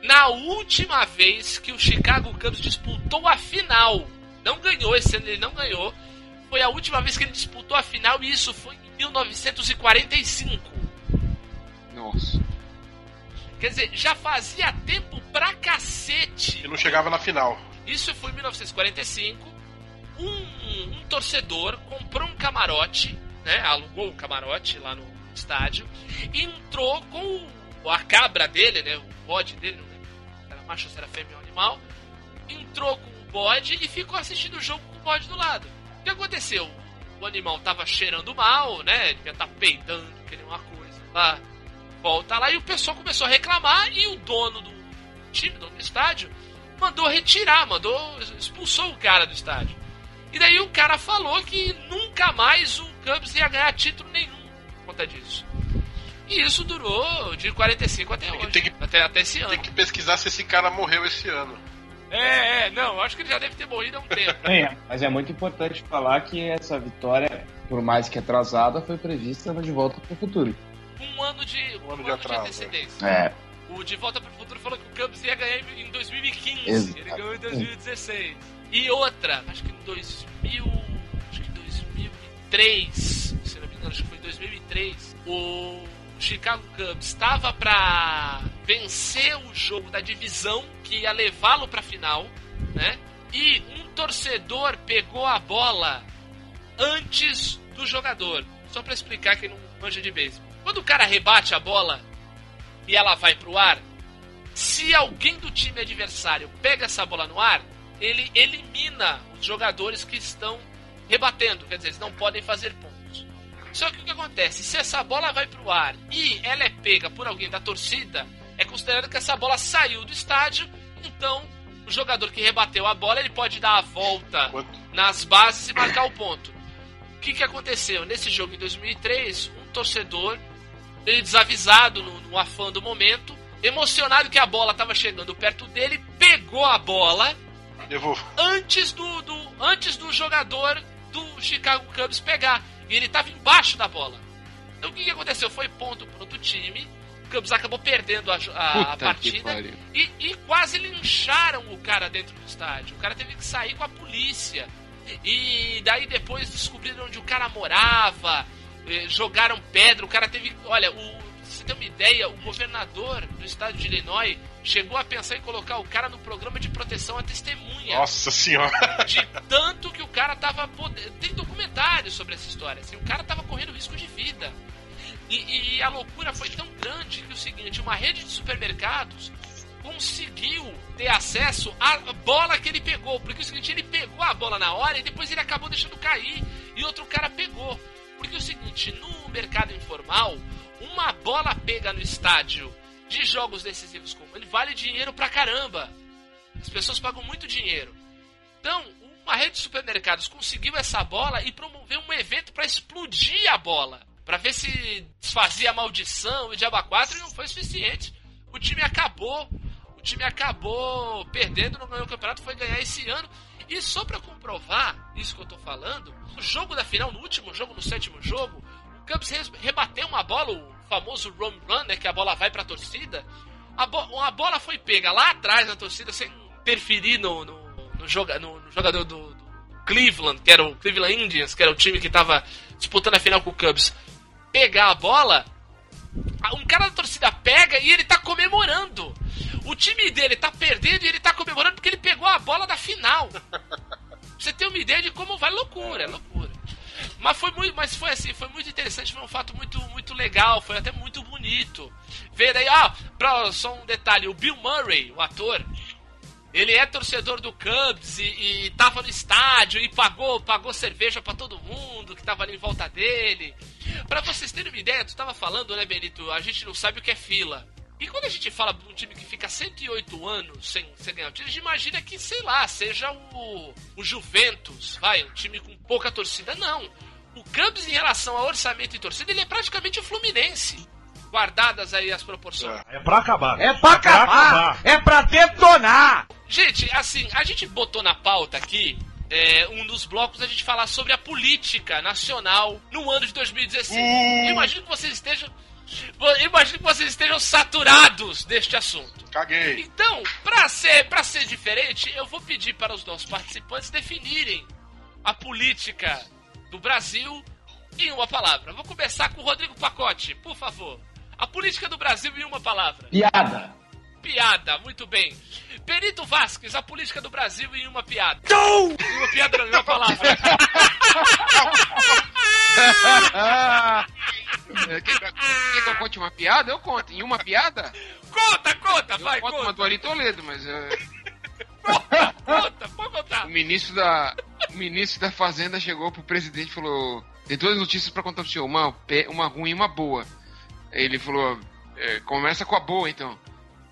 na última vez que o Chicago Cubs disputou a final. Não ganhou, esse ano ele não ganhou. Foi a última vez que ele disputou a final e isso foi em 1945. Nossa. Quer dizer, já fazia tempo pra cacete. E não chegava na final. Isso foi em 1945. Um, um torcedor comprou um camarote, né? Alugou o camarote lá no estádio. E entrou com o- a cabra dele, né? O bode dele, não lembro se era macho ou se era fêmea ou animal. Entrou com o bode e ficou assistindo o jogo com o bode do lado. O que aconteceu? O animal tava cheirando mal, né? Devia estar peidando, querendo uma coisa lá. Volta lá e o pessoal começou a reclamar e o dono do time, dono do estádio, mandou retirar, mandou expulsou o cara do estádio. E daí o cara falou que nunca mais o Cubs ia ganhar título nenhum por conta disso. E isso durou de 45 até hoje. até, até esse ano. Tem que pesquisar se esse cara morreu esse ano. É, é, não, acho que ele já deve ter morrido há um *laughs* tempo. É, mas é muito importante falar que essa vitória, por mais que atrasada, foi prevista De Volta para o Futuro. Um ano de, um ano de atraso, antecedência. É. O De Volta para o Futuro falou que o Cubs ia ganhar em 2015. Exato. Ele ganhou em 2016. E outra, acho que em 2000. Acho que em 2003. Se não me engano, acho que foi em 2003. O Chicago Cubs estava para vencer o jogo da divisão que ia levá-lo para final, né? E um torcedor pegou a bola antes do jogador. Só para explicar quem não manja de beisebol. Quando o cara rebate a bola e ela vai pro ar, se alguém do time adversário pega essa bola no ar, ele elimina os jogadores que estão rebatendo, quer dizer, eles não podem fazer pontos. Só que o que acontece? Se essa bola vai pro ar e ela é pega por alguém da torcida, é considerado que essa bola saiu do estádio, então o jogador que rebateu a bola, ele pode dar a volta nas bases e marcar o ponto. O que, que aconteceu? Nesse jogo em 2003, um torcedor meio desavisado no, no afã do momento, emocionado que a bola estava chegando perto dele, pegou a bola antes do, do antes do jogador do Chicago Cubs pegar. E ele estava embaixo da bola. Então o que, que aconteceu? Foi ponto pro outro time. O Cubs acabou perdendo a, a- a partida e, e quase lincharam o cara dentro do estádio. O cara teve que sair com a polícia. E daí depois descobriram onde o cara morava, jogaram pedra, o cara teve. Olha, o, você tem uma ideia, o governador do estado de Illinois chegou a pensar em colocar o cara no programa de proteção à testemunha. Nossa senhora. De tanto que o cara tava. Tem documentários sobre essa história. Assim, o cara tava correndo risco de vida. E, e a loucura foi tão grande que o seguinte, uma rede de supermercados conseguiu ter acesso à bola que ele pegou. Porque é o seguinte, ele pegou a bola na hora e depois ele acabou deixando cair e outro cara pegou. Porque é o seguinte, no mercado informal, uma bola pega no estádio de jogos decisivos como ele vale dinheiro pra caramba. As pessoas pagam muito dinheiro. Então, uma rede de supermercados conseguiu essa bola e promoveu um evento para explodir a bola. Pra ver se desfazia a maldição e diaba 4 e não foi suficiente. O time acabou. O time acabou perdendo, não ganhou o campeonato, foi ganhar esse ano. E só pra comprovar isso que eu tô falando, no jogo da final, no último jogo, no sétimo jogo, o Cubs rebateu uma bola, o famoso home run, né, que a bola vai pra torcida. A, bo a bola foi pega lá atrás da torcida, sem interferir no, no, no joga no, no jogador do, do Cleveland, que era o Cleveland Indians, que era o time que tava disputando a final com o Cubs. Pegar a bola, um cara da torcida pega e ele tá comemorando. O time dele tá perdendo e ele tá comemorando porque ele pegou a bola da final. Pra *laughs* você ter uma ideia de como vai loucura, é loucura. Mas foi muito, mas foi assim, foi muito interessante, foi um fato muito, muito legal, foi até muito bonito. Ver aí, ah, pra, só um detalhe, o Bill Murray, o ator, ele é torcedor do Cubs e, e tava no estádio e pagou, pagou cerveja pra todo mundo que tava ali em volta dele. Pra vocês terem uma ideia, tu tava falando, né, Benito? A gente não sabe o que é fila. E quando a gente fala de um time que fica 108 anos sem, sem ganhar o título, a gente imagina que, sei lá, seja o, o Juventus, vai, um time com pouca torcida. Não. O Cubs, em relação a orçamento e torcida, ele é praticamente o Fluminense. Guardadas aí as proporções. É pra acabar. É pra acabar. É pra detonar. Gente, assim, a gente botou na pauta aqui é, um dos blocos a gente falar sobre a política nacional no ano de 2016. Eu imagino que vocês estejam. Imagino que vocês estejam saturados deste assunto. Caguei. Então, pra ser, pra ser diferente, eu vou pedir para os nossos participantes definirem a política do Brasil em uma palavra. Vou começar com o Rodrigo Pacote, por favor. A política do Brasil em uma palavra. Piada. Piada, muito bem. Perito Vasquez, a política do Brasil em uma piada. Não! Em uma piada, em uma palavra. É, Quer que eu conte uma piada? Eu conto. Em uma piada? Conta, conta, eu vai, conto conta. uma do Ari Toledo, mas... é, Conta, pode contar. O ministro da, o ministro da Fazenda chegou pro presidente e falou: tem duas notícias pra contar pro senhor, uma, uma ruim e uma boa. Ele falou: "É, começa com a boa então.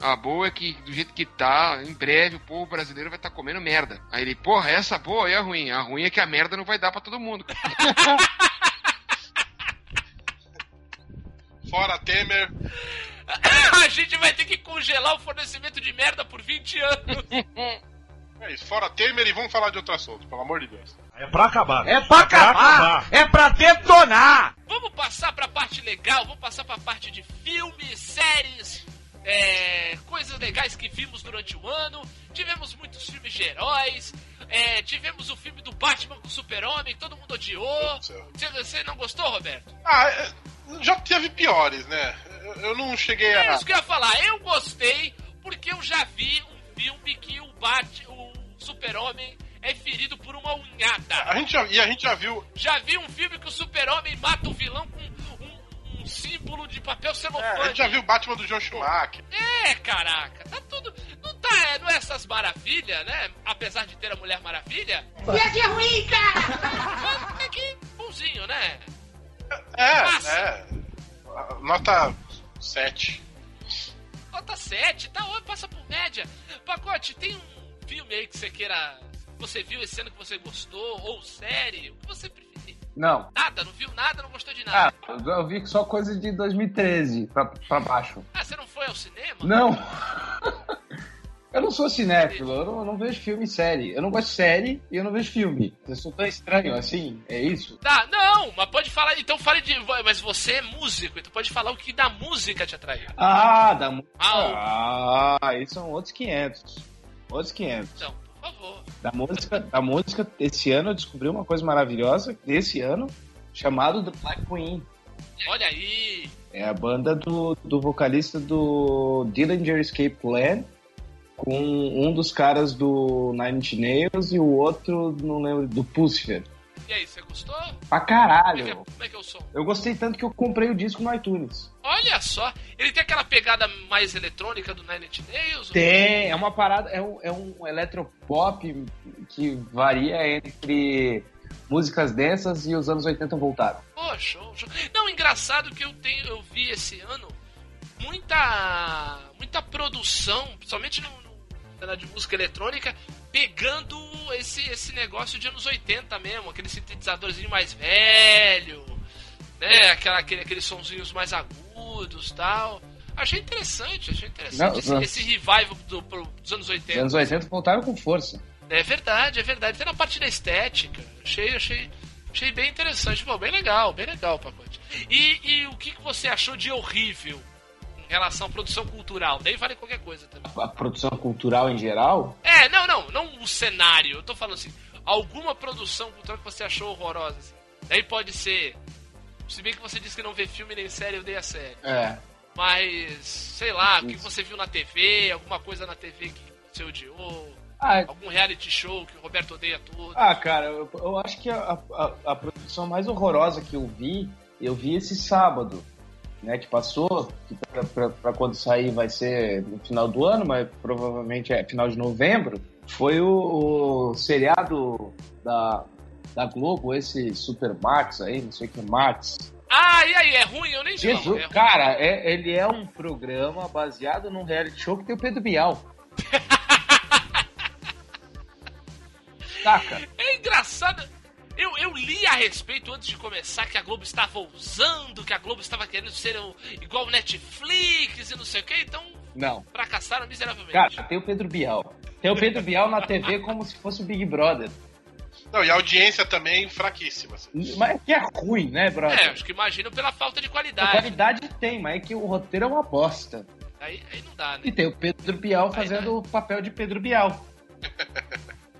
A boa é que, do jeito que tá, em breve o povo brasileiro vai estar comendo merda. Aí ele, porra, essa boa e a ruim. A ruim é que a merda não vai dar pra todo mundo. *laughs* Fora Temer. A gente vai ter que congelar o fornecimento de merda por 20 anos. *laughs* É isso, fora Temer e vamos falar de outro assunto, pelo amor de Deus. É pra acabar. É pra acabar. É pra detonar. Vamos passar pra parte legal, vamos passar pra parte de filmes, séries, é, coisas legais que vimos durante o ano. Tivemos muitos filmes de heróis. é, tivemos o filme do Batman com o Super-Homem, todo mundo odiou. Você, você não gostou, Roberto? Ah, é, já teve piores, né? Eu, não cheguei É a. isso que eu ia falar. Eu gostei porque eu já vi um filme que o Bat, o Super-Homem é ferido por uma unhada. A gente já, e a gente já viu. Já vi um filme que o Super-Homem mata o vilão com um, símbolo de papel É, celofane. a gente já viu o Batman do John Schumacher. É, caraca, tá tudo. Não tá, é, não é essas maravilhas, né? Apesar de ter a Mulher Maravilha. Viagem é ruim, cara! É que bonzinho, né? É, Passa. é. Nota 7. Nota 7, tá passa por média. Pacote, tem um filme aí que você queira. Você viu esse ano que você gostou, ou série, o que você preferir. Não. Nada, não viu nada, não gostou de nada. Ah, eu vi só coisa de 2013 pra, pra baixo. Ah, você não foi ao cinema? Não. *laughs* Eu não sou cinéfilo, eu não, eu não vejo filme e série. Eu não gosto de série e eu não vejo filme. Eu sou tão estranho assim, é isso? Tá, não, mas pode falar, então fale de. Mas você é músico, então pode falar o que da música te atraiu. Ah, da música. Ah, Ah, aí são outros 500. Outros 500. Então, por favor. Da música, da música, esse ano eu descobri uma coisa maravilhosa desse ano, chamado The Black Queen. Olha aí. É a banda do, do vocalista do Dillinger Escape Plan, com um dos caras do Nine Inch Nails e o outro, não lembro, do Pussifer. E aí, você gostou? Pra Como é, que é, caralho! como é que é o som? Eu gostei tanto que eu comprei o disco no iTunes. Olha só, ele tem aquela pegada mais eletrônica do Nine Inch Nails? Tem, é uma parada, é um, é um eletropop que varia entre músicas densas e os anos 80 voltaram. Pô, show, show. Não, engraçado que eu tenho, eu vi esse ano muita muita produção, principalmente no, no- na de música eletrônica, pegando esse, esse negócio de anos 80 mesmo, aquele sintetizadorzinho mais velho, né? Aquela, aquele, aqueles sonzinhos mais agudos tal. Achei interessante, achei interessante Não, esse, não. esse revival do- pro- dos anos 80. Os anos 80 voltaram com força. É verdade, é verdade. Até na parte da estética. Achei, achei, achei bem interessante. Pô, bem legal, bem legal o pacote. E, e o que, que você achou de horrível relação à produção cultural? Daí vale qualquer coisa também. A produção cultural em geral, É, não, não, não o cenário. Eu tô falando assim, alguma produção cultural que você achou horrorosa. Assim. Daí pode ser. Se bem que você disse que não vê filme nem série, eu dei a série. é. Mas, sei lá, o que você viu na TV, alguma coisa na TV que você odiou, Ah, algum reality show que o Roberto odeia tudo. Ah, cara, eu, eu acho que a, a, a produção mais horrorosa que eu vi, eu vi esse sábado, né, que passou, que pra quando sair vai ser no final do ano, mas provavelmente é final de novembro, foi o, o seriado da, da Globo, esse Super Max aí, não sei o que, Max. Ah, e aí, é ruim? Eu nem não. Jesus, É cara, é- ele é um programa baseado num reality show que tem o Pedro Bial. *laughs* Saca? É engraçado. Eu, eu li a respeito antes de começar que a Globo estava ousando, que a Globo estava querendo ser o- igual o Netflix e não sei o que, então Não. fracassaram miseravelmente. Cara, tem o Pedro Bial. Tem o Pedro Bial na TV como se fosse o Big Brother. Não, e a audiência também fraquíssima. assim. Mas é que é ruim, né, brother? é, acho que imagino pela falta de A qualidade. qualidade tem, mas é que o roteiro é uma bosta. Aí, aí não dá, né? E tem o Pedro Bial fazendo o papel de Pedro Bial.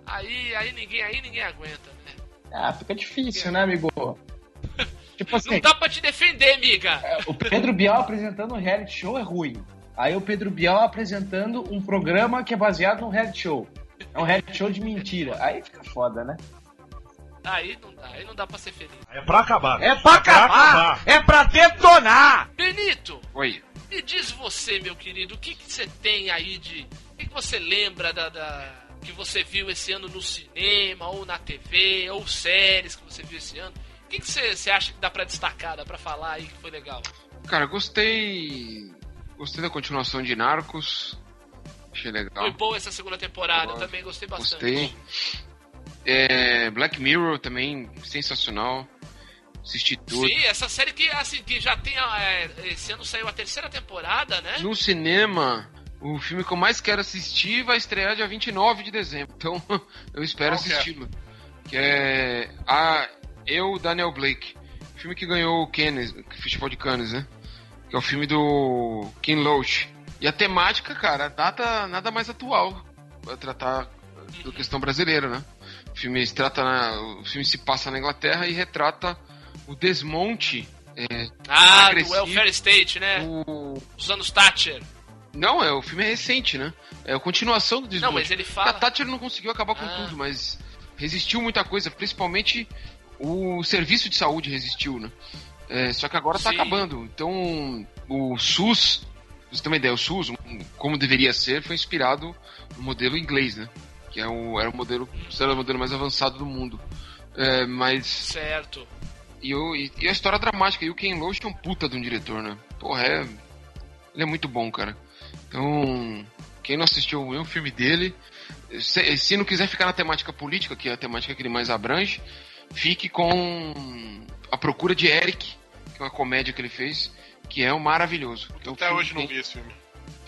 Aí, aí ninguém, aí ninguém aguenta, né? Ah, fica difícil, né, amigo? *laughs* Tipo assim, Não dá pra te defender, amiga. o Pedro Bial apresentando um reality show é ruim. Aí o Pedro Bial apresentando um programa que é baseado num reality show. É um reality show de mentira. Aí fica foda, né? Aí não dá, aí não dá pra ser feliz. É pra acabar. É pra acabar! É pra detonar! Benito, Oi. me diz você, meu querido, o que, que você tem aí de. O que, que você lembra da, da- que você viu esse ano no cinema, ou na TV, ou séries que você viu esse ano? O que, que você, você acha que dá pra destacar, dá pra falar aí que foi legal? Cara, gostei. Gostei da continuação de Narcos. Achei legal. Foi boa essa segunda temporada, eu também gostei bastante. Gostei. É, Black Mirror também, sensacional. Assisti tudo. Sim, essa série que, assim, que já tem. é, esse ano saiu a terceira temporada, né? No cinema, o filme que eu mais quero assistir vai estrear dia 29 de dezembro. Então, *laughs* eu espero é? assisti-lo. Que é a Eu, Daniel Blake. Filme que ganhou o Cannes, Festival de Cannes, né? Que é o filme do Ken Loach. E a temática, cara, a data nada mais atual pra tratar da questão brasileira, né? O filme se trata na, o filme se passa na Inglaterra e retrata o desmonte é, Ah, do Welfare State, né? Dos anos Thatcher. Não, é, o filme é recente, né? É a continuação do desmonte. Não, mas ele fala- A Thatcher não conseguiu acabar com Ah. tudo, mas resistiu muita coisa, principalmente o serviço de saúde resistiu, né? É, só que agora tá Sim. acabando. Então, o SUS, você ter uma ideia, o SUS, como deveria ser, foi inspirado no modelo inglês, né? Que é o, era o modelo, era o modelo mais avançado do mundo. É, mas Certo. e, o- e- e a história dramática. E o Ken Loach é um puta de um diretor, né? Porra, é. Ele é muito bom, cara. Então, quem não assistiu nenhum filme dele, se, se não quiser ficar na temática política, que é a temática que ele mais abrange, fique com Procura de Eric, que é uma comédia que ele fez, que é um maravilhoso. É um Até filme hoje que não tem- vi esse filme.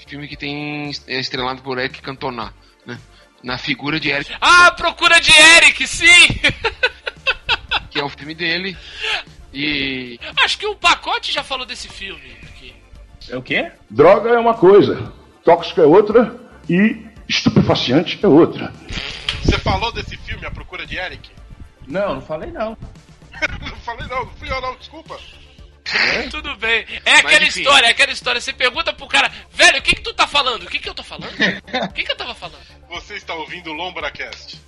Filme que tem é estrelado por Eric Cantona, né? Na figura de Eric, Ah, procura de Eric, sim! *laughs* que é o filme dele. E Acho que o pacote já falou desse filme. É o quê? Droga é uma coisa, tóxico é outra e estupefaciente é outra. Você falou desse filme, A Procura de Eric? Não, não falei não. *laughs* não falei não, não fui eu não, desculpa. *laughs* Tudo bem. É aquela enfim. história, é aquela história. Você pergunta pro cara, velho, o que que tu tá falando? O que que eu tô falando? O que que eu tava falando? Você está ouvindo o Lombracast.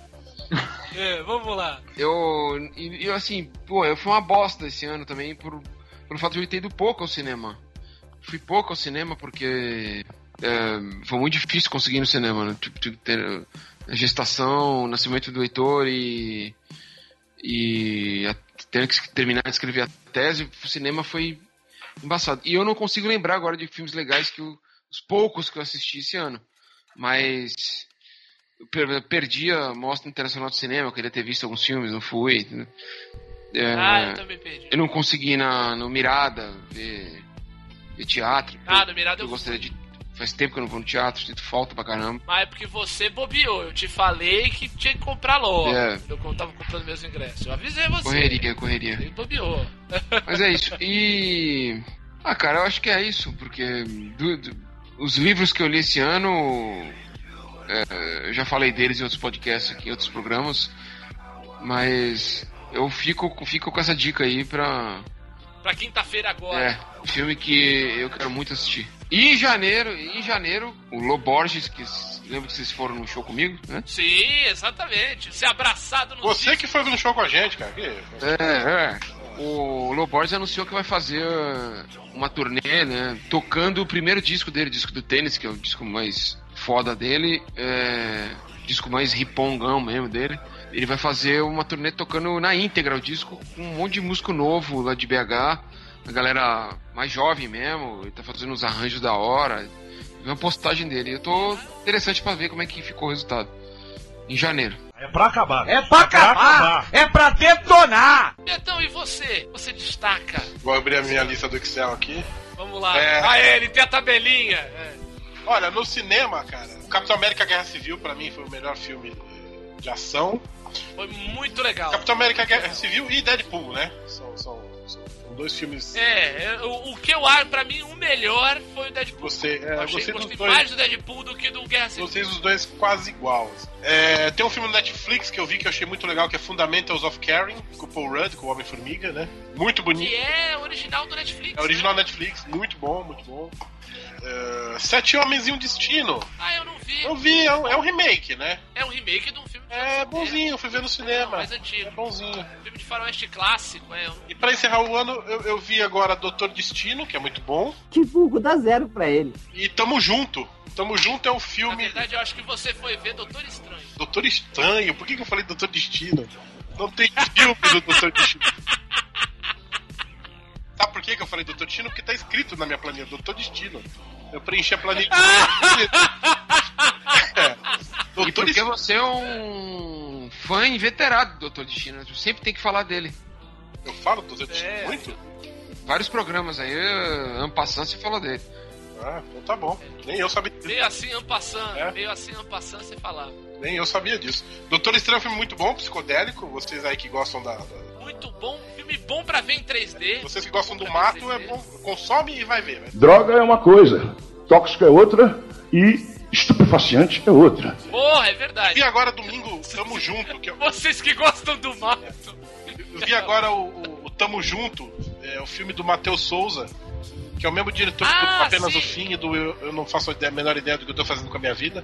*laughs* É, vamos lá. eu, e, eu assim, pô, eu fui uma bosta esse ano também por, pelo fato de eu ter ido pouco ao cinema. Fui pouco ao cinema porque é, foi muito difícil conseguir ir no cinema, né? Tipo, que ter a gestação, o nascimento do Heitor e. e a, tendo que terminar de escrever a tese, o cinema foi embaçado. E eu não consigo lembrar agora de filmes legais que eu, os poucos que eu assisti esse ano. Mas eu per- perdi a Mostra Internacional de Cinema, eu queria ter visto alguns filmes, não fui. É, Ah, eu também perdi. eu não consegui na, no Mirada ver, ver teatro. Ah, no Mirada eu eu gostaria de. Faz tempo que eu não vou no teatro, sinto falta pra caramba. Mas é porque você bobeou. Eu te falei que tinha que comprar logo. É. Eu tava comprando meus ingressos. Eu avisei você. Correria, correria. Ele bobeou. *laughs* Mas é isso. E. Ah, cara, eu acho que é isso, porque do- do- os livros que eu li esse ano. é, eu já falei deles em outros podcasts aqui, em outros programas. Mas eu fico, fico com essa dica aí pra. Pra quinta-feira agora. É, um filme que eu quero muito assistir. E em janeiro, em janeiro, o Loborges, que lembra que vocês foram no show comigo, né? Sim, exatamente. Você abraçado no Você que foi no show com a gente, cara. Que... É, é. O Loborges anunciou que vai fazer uma turnê, né? Tocando o primeiro disco dele, o disco do tênis, que é o disco mais foda dele, é, disco mais ripongão mesmo dele. Ele vai fazer uma turnê tocando na íntegra o disco, com um monte de músico novo lá de BH, a galera mais jovem mesmo, ele tá fazendo uns arranjos da hora. Vi Uma postagem dele. Eu tô interessante pra ver como é que ficou o resultado. Em janeiro. É pra acabar. É pra acabar. É pra detonar. Então, e você? Você destaca. Vou abrir a minha lista do Excel aqui. Vamos lá. É. Ah, é, ele tem a tabelinha. É. Olha, no cinema, cara, Capitão América Guerra Civil, pra mim, foi o melhor filme de ação. Foi muito legal. Capitão América Guerra Civil e Deadpool, né? São, são, são dois filmes. É, o, o que eu acho, pra mim, o melhor foi o Deadpool. Você, é, eu achei, gostei dois- mais do Deadpool do que do Guerra Civil. Vocês os dois quase iguais. É, tem um filme no Netflix que eu vi que eu achei muito legal, que é Fundamentals of Caring, com o Paul Rudd, com o Homem-Formiga, né? Muito bonito. Que é original do Netflix. É original Netflix, muito bom, muito bom. É, Sete Homens e um Destino. Ah, eu não vi. Eu vi, é um, é um remake, né? É um remake de um filme. É bonzinho, fui ver no cinema. mais antigo. É bonzinho. Filme de faroeste clássico, é. E pra encerrar o ano, eu, eu vi agora Doutor Destino, que é muito bom. Divulgo, dá zero pra ele. E Tamo Junto. Tamo Junto é o Na filme verdade, eu acho que você foi ver Doutor Estranho. Doutor Estranho. Por que, que eu falei Doutor Destino? Não tem filme do Doutor Destino. *laughs* Sabe por que, que eu falei Doutor Destino? Porque tá escrito na minha planilha, Doutor Destino. Eu preenchi a planilha. *laughs* É. E Doutor porque Destino. você é um fã inveterado do Dr. Destino, né? Tu sempre tem que falar dele. Eu falo Doutor Destino É. muito? Vários programas aí, Ampassan, você falou dele. Ah, então tá bom. Nem eu sabia disso. Meio assim, ampassando. É? Meio assim, ampassando, você falava. Nem eu sabia disso. Doutor Estranho é um filme muito bom, psicodélico. Vocês aí que gostam da. da- Muito bom, filme bom pra ver em 3D. Vocês que gostam do mato, é bom. Consome e vai ver, né? Droga é uma coisa, tóxico é outra e estupefaciente é outra. Porra, é verdade. E agora domingo, Tamo Junto. Que eu, Vocês que gostam do mato. eu vi agora o, o- o Tamo Junto, é o filme do Matheus Souza, que é o mesmo diretor do Ah, Apenas sim. o Fim e do eu, eu não faço a, ideia- a menor ideia do que eu tô fazendo com a minha vida.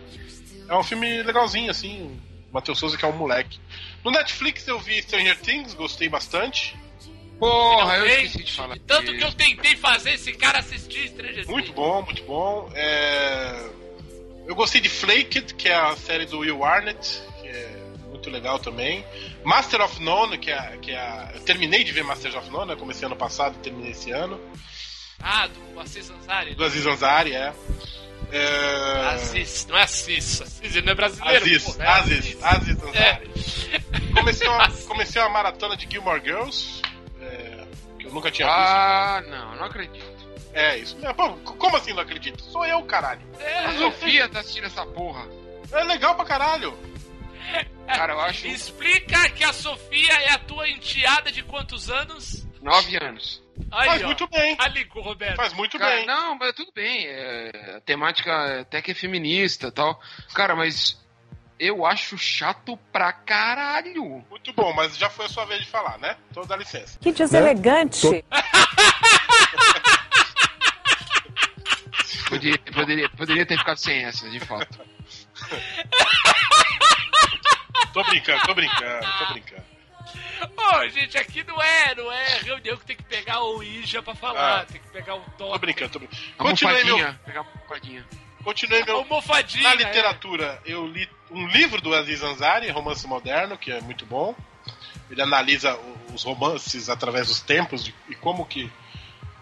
É um filme legalzinho, assim. Matheus Souza que é um moleque. No Netflix eu vi Stranger Things, gostei bastante. Porra, eu esqueci de falar. Tanto que eu tentei fazer esse cara assistir Stranger Things. Muito bom, muito bom. É, Eu gostei de Flaked, que é a série do Will Arnett, que é muito legal também. Master of None, que é, que é a... Eu terminei de ver Master of None, né? comecei ano passado e terminei esse ano. Ah, do Assis Ansari. Do Aziz Ansari, é. É... Aziz, não é Assis. Assis ele não é brasileiro. Aziz, pô, é Aziz, Aziz Ansari. É. Comecei uma, comecei uma maratona de Gilmore Girls. É, eu nunca tinha ah, visto. Ah, não, não acredito. É, isso mesmo. Pô, como assim não acredito? Sou eu, caralho. É, a Sofia tá assistindo essa porra. É legal pra caralho. Cara, eu acho. *laughs* Explica que a Sofia é a tua enteada de quantos anos? Nove anos. Aí, Faz ó. muito bem. Aligou, Roberto. Faz muito cara, bem. Não, mas tudo bem. É, a temática até que é feminista tal. Cara, mas eu acho chato pra caralho. Muito bom, mas já foi a sua vez de falar, né? Então dá licença. Que deselegante. Né? *laughs* Poderia, poderia, poderia ter ficado sem essa, de fato. tô brincando, tô brincando, tô brincando. Ô, gente, aqui não é, não é reunião que tem que pegar o Ija pra falar, ah, tem que pegar o Tom. Tô brincando, tô brincando. Continuei meu. Pegar uma almofadinha. Continuei meu. Almofadinha. Na literatura, é. eu li um livro do Aziz Ansari, Romance Moderno, que é muito bom. Ele analisa os romances através dos tempos e como que,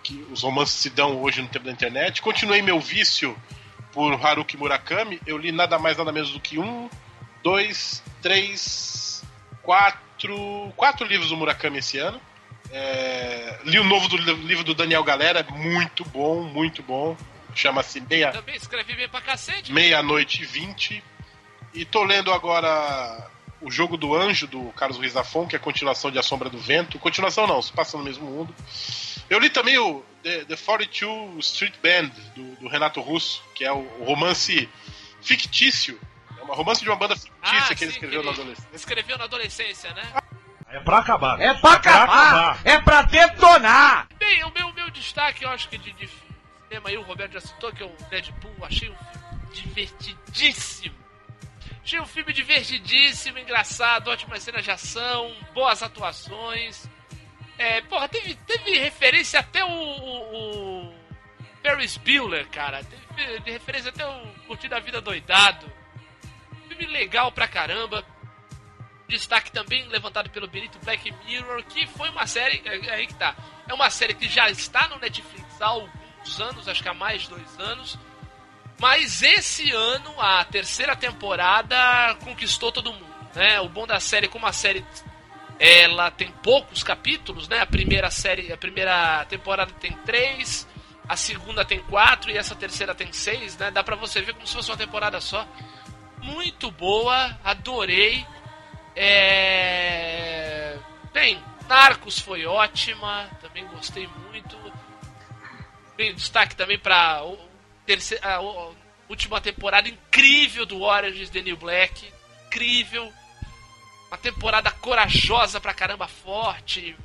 que os romances se dão hoje no tempo da internet. Continuei meu vício por Haruki Murakami. Eu li nada mais, nada menos do que um, dois, três, quatro, quatro livros do Murakami esse ano. É, li o novo do, livro do Daniel Galera, muito bom, muito bom. Chama-se Meia. Também escrevi bem pra cacete. Meia-noite e vinte. E tô lendo agora o Jogo do Anjo, do Carlos Ruiz Zafon, que é a continuação de A Sombra do Vento. Continuação não, se passa no mesmo mundo. Eu li também o The, The 42 Street Band, do, do Renato Russo, que é o, o romance fictício uma romance de uma banda fictícia ah, que ele sim, escreveu que ele na adolescência. Escreveu na adolescência, né? É pra acabar. É pra, é acabar. pra acabar. É pra detonar. Bem, o meu, meu destaque, eu acho que de, de cinema aí, o Roberto já citou, que é o Deadpool. Achei um filme divertidíssimo. Achei um filme divertidíssimo, engraçado, ótimas cenas de ação, boas atuações. É, porra, teve, teve referência até o, o, o Ferris Bueller, cara. Teve referência até o Curtir a Vida Doidado filme legal pra caramba. Destaque também levantado pelo Benito Black Mirror, que foi uma série. É, é aí que tá. É uma série que já está no Netflix há alguns anos, acho que há mais de dois anos. Mas esse ano, a terceira temporada conquistou todo mundo. Né? O bom da série, como a série ela tem poucos capítulos, né? A primeira série, a primeira temporada tem três, a segunda tem quatro e essa terceira tem seis, né? Dá pra você ver como se fosse uma temporada só muito boa, adorei. É... Bem, Narcos foi ótima, também gostei muito. Bem, destaque também para a, última temporada incrível do Orange is the New Black, incrível. Uma temporada corajosa pra caramba, forte,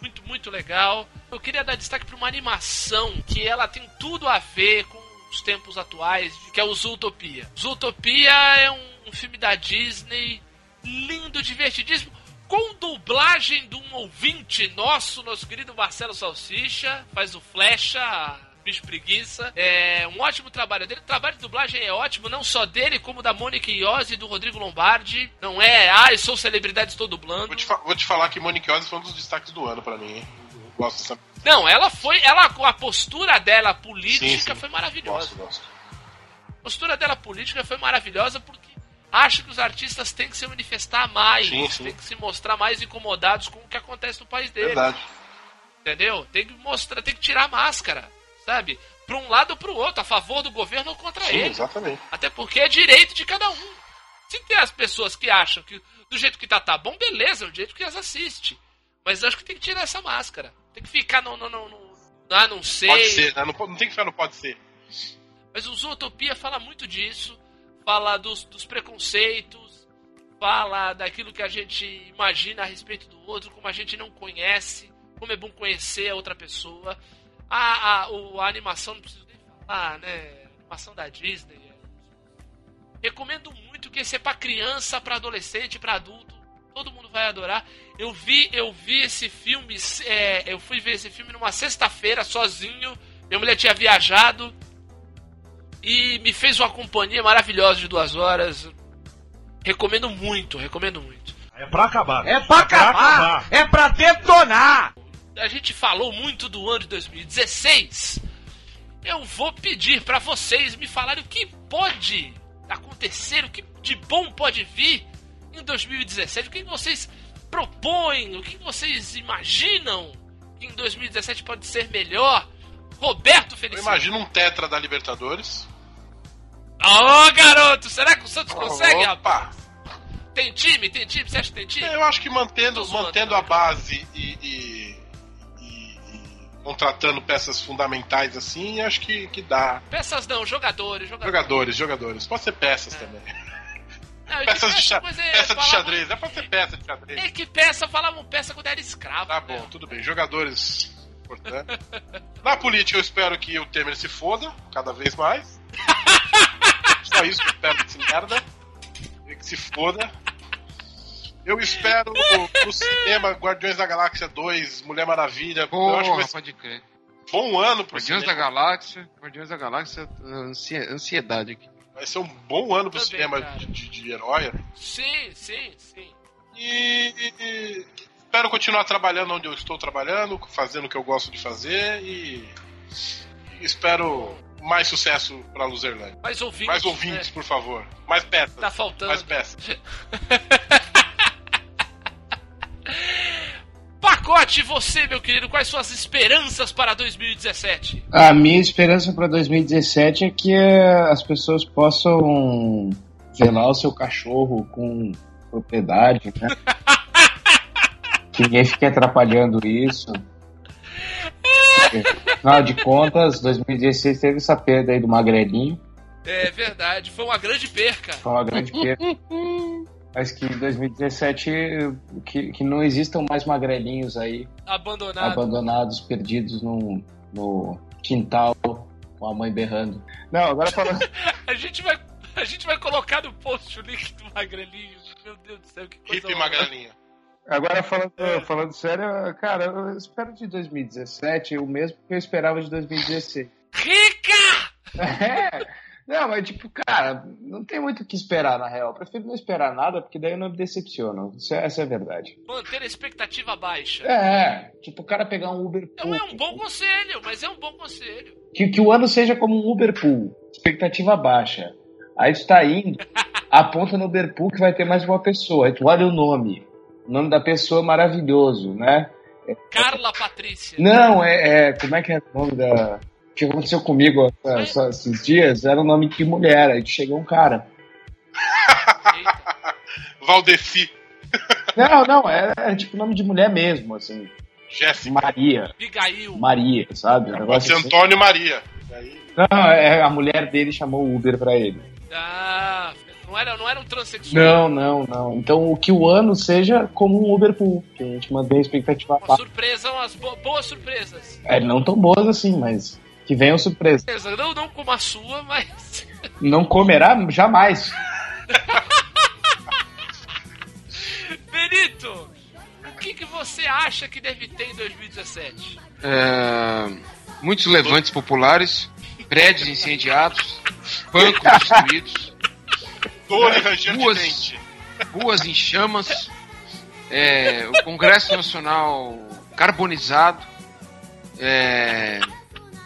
muito, muito legal. Eu queria dar destaque para uma animação que ela tem tudo a ver com os tempos atuais, que é o Zootopia. Zootopia é um, filme da Disney lindo, divertidíssimo, com dublagem de um ouvinte nosso, nosso querido Marcelo Salsicha, faz o Flecha, bicho preguiça. É um ótimo trabalho dele. O trabalho de dublagem é ótimo, não só dele, como da Mônica Iose e do Rodrigo Lombardi. Não é, ah, sou celebridade, estou dublando. Vou te, vou te falar que Mônica Iose foi um dos destaques do ano para mim, hein? Gosto dessa não, ela foi. Ela, a postura dela política sim, sim. foi maravilhosa. Nossa, nossa. A postura dela política foi maravilhosa porque acho que os artistas têm que se manifestar mais, sim, sim. têm que se mostrar mais incomodados com o que acontece no país deles. Verdade. Entendeu? Tem que mostrar, tem que tirar a máscara, sabe? Para um lado ou para o outro, a favor do governo ou contra sim, ele. Exatamente. Até porque é direito de cada um. Se tem as pessoas que acham que do jeito que tá tá bom, beleza, é o jeito que as assiste. Mas acho que tem que tirar essa máscara. Tem que ficar no. no, no, no ah, não sei. Pode ser, né? não, não tem que ficar no pode ser. Mas o Zootopia fala muito disso. Fala dos, dos preconceitos. Fala daquilo que a gente imagina a respeito do outro, como a gente não conhece. Como é bom conhecer a outra pessoa. A, a, o, a animação, não preciso nem falar, né? A animação da Disney. Recomendo muito que esse é pra criança, pra adolescente, pra adulto todo mundo vai adorar. Eu vi, eu vi esse filme, é, eu fui ver esse filme numa sexta-feira sozinho. Minha mulher tinha viajado e me fez uma companhia maravilhosa de duas horas. Recomendo muito, recomendo muito. É pra acabar. É pra, é acabar. pra acabar. É pra detonar. A gente falou muito do ano de 2016. Eu vou pedir para vocês me falarem o que pode acontecer, o que de bom pode vir em 2017? O que vocês propõem? O que vocês imaginam que em 2017 pode ser melhor? Roberto Eu Feliciano. imagino um tetra da Libertadores. Ô, garoto, será que o Santos consegue, Opa! rapaz? Tem time? Tem time? Você acha que tem time? Eu acho que mantendo, mantendo a base e, e- e- e contratando peças fundamentais assim, acho que, que dá. Peças não, jogadores, jogadores. Jogadores, jogadores. Pode ser peças também. Não, Peças de, xa- peça, é, peça de falava- xadrez. É pra ser peça de xadrez. É que peça, falavam peça quando era escravo. Tá bom, tudo bem. Jogadores importantes. Na política, eu espero que o Temer se foda cada vez mais. *laughs* Só isso que eu espero desse merda. Que se foda. Eu espero no cinema Guardiões da Galáxia 2, Mulher Maravilha. eu acho que Porra, vai pode crer. bom ano pro Guardiões da cinema. Galáxia. Guardiões da Galáxia, ansie- ansiedade aqui. Vai ser um bom ano pro Também, cinema de, de, de herói. Sim, sim, sim. E, e- e espero continuar trabalhando onde eu estou trabalhando, fazendo o que eu gosto de fazer e, e espero mais sucesso pra Luzerlândia. Mais ouvintes. Mais ouvintes, por favor. Mais peças. Tá faltando. Mais peças. *laughs* Pacote, você, meu querido, quais suas esperanças para 2017? A minha esperança para 2017 é que eh, as pessoas possam velar o seu cachorro com propriedade, né? *laughs* que ninguém fique atrapalhando isso. Afinal de contas, 2016 teve essa perda aí do Magrelinho. É verdade, foi uma grande perca. Foi uma grande perda. *laughs* Mas que em 2017 que, que não existam mais magrelinhos aí Abandonado. abandonados, perdidos no, no quintal com a mãe berrando. Não, agora falando. *laughs* A gente vai. A gente vai colocar no post o link do Magrelinho. Meu Deus do céu, que coisa. Horrorosa. Magrelinha. Agora falando, falando sério, cara, eu espero de 2017 o mesmo que eu esperava de 2016. Rica! *laughs* É. Não, mas tipo, cara, não tem muito o que esperar na real. Eu prefiro não esperar nada, porque daí eu não me decepciono. Isso é- essa é a verdade. Manter a expectativa baixa. É, tipo, o cara pegar um Uber Não é Pool. um bom conselho, mas é um bom conselho. Que, que o ano seja como um Uber Pool. Expectativa baixa. Aí tu tá indo, *laughs* aponta no Uber Pool que vai ter mais uma pessoa. Aí tu olha o nome. O nome da pessoa é maravilhoso, né? Carla Patrícia. Não, é, é- Como é que é o nome da. O que aconteceu comigo essa- esses dias? Era o nome de mulher. Aí chegou um cara. *laughs* Valdeci. Não, não, era, era tipo nome de mulher mesmo, assim. Jéssica. Maria. Abigail. Maria, sabe? Um Pode assim. Antônio Maria. Não, é, a mulher dele chamou o Uber pra ele. Ah, não era, não era um transexual. Não, não, não. Então o que o ano seja como um Uber Pool, que a gente mantém a expectativa Uma surpresa, umas bo- boas surpresas. É, não tão boas assim, mas que venham surpresas. Surpresa, Não, não como a sua, mas. *laughs* Não comerá jamais. *laughs* Benito, o que, que você acha que deve ter em 2017? É, muitos levantes populares, prédios incendiados, bancos destruídos, Dor e ranger de ruas, dente. ruas em chamas, é, o Congresso Nacional carbonizado. é,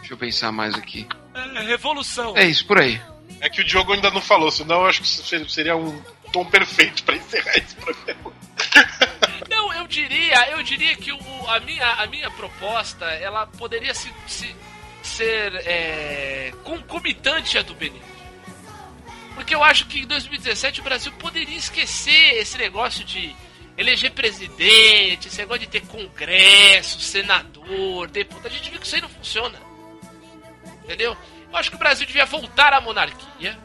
deixa eu pensar mais aqui. É, revolução. É isso, por aí. É que o Diogo ainda não falou, senão eu acho que isso seria um tom perfeito pra encerrar esse programa. *laughs* Não, eu diria, eu diria que o, a, minha, a minha proposta, ela poderia se, se- ser é, concomitante à do Benito. Porque eu acho que em 2017 o Brasil poderia esquecer esse negócio de eleger presidente, esse negócio de ter congresso, senador, deputado. A gente viu que isso aí não funciona. Entendeu? Eu acho que o Brasil devia voltar à monarquia.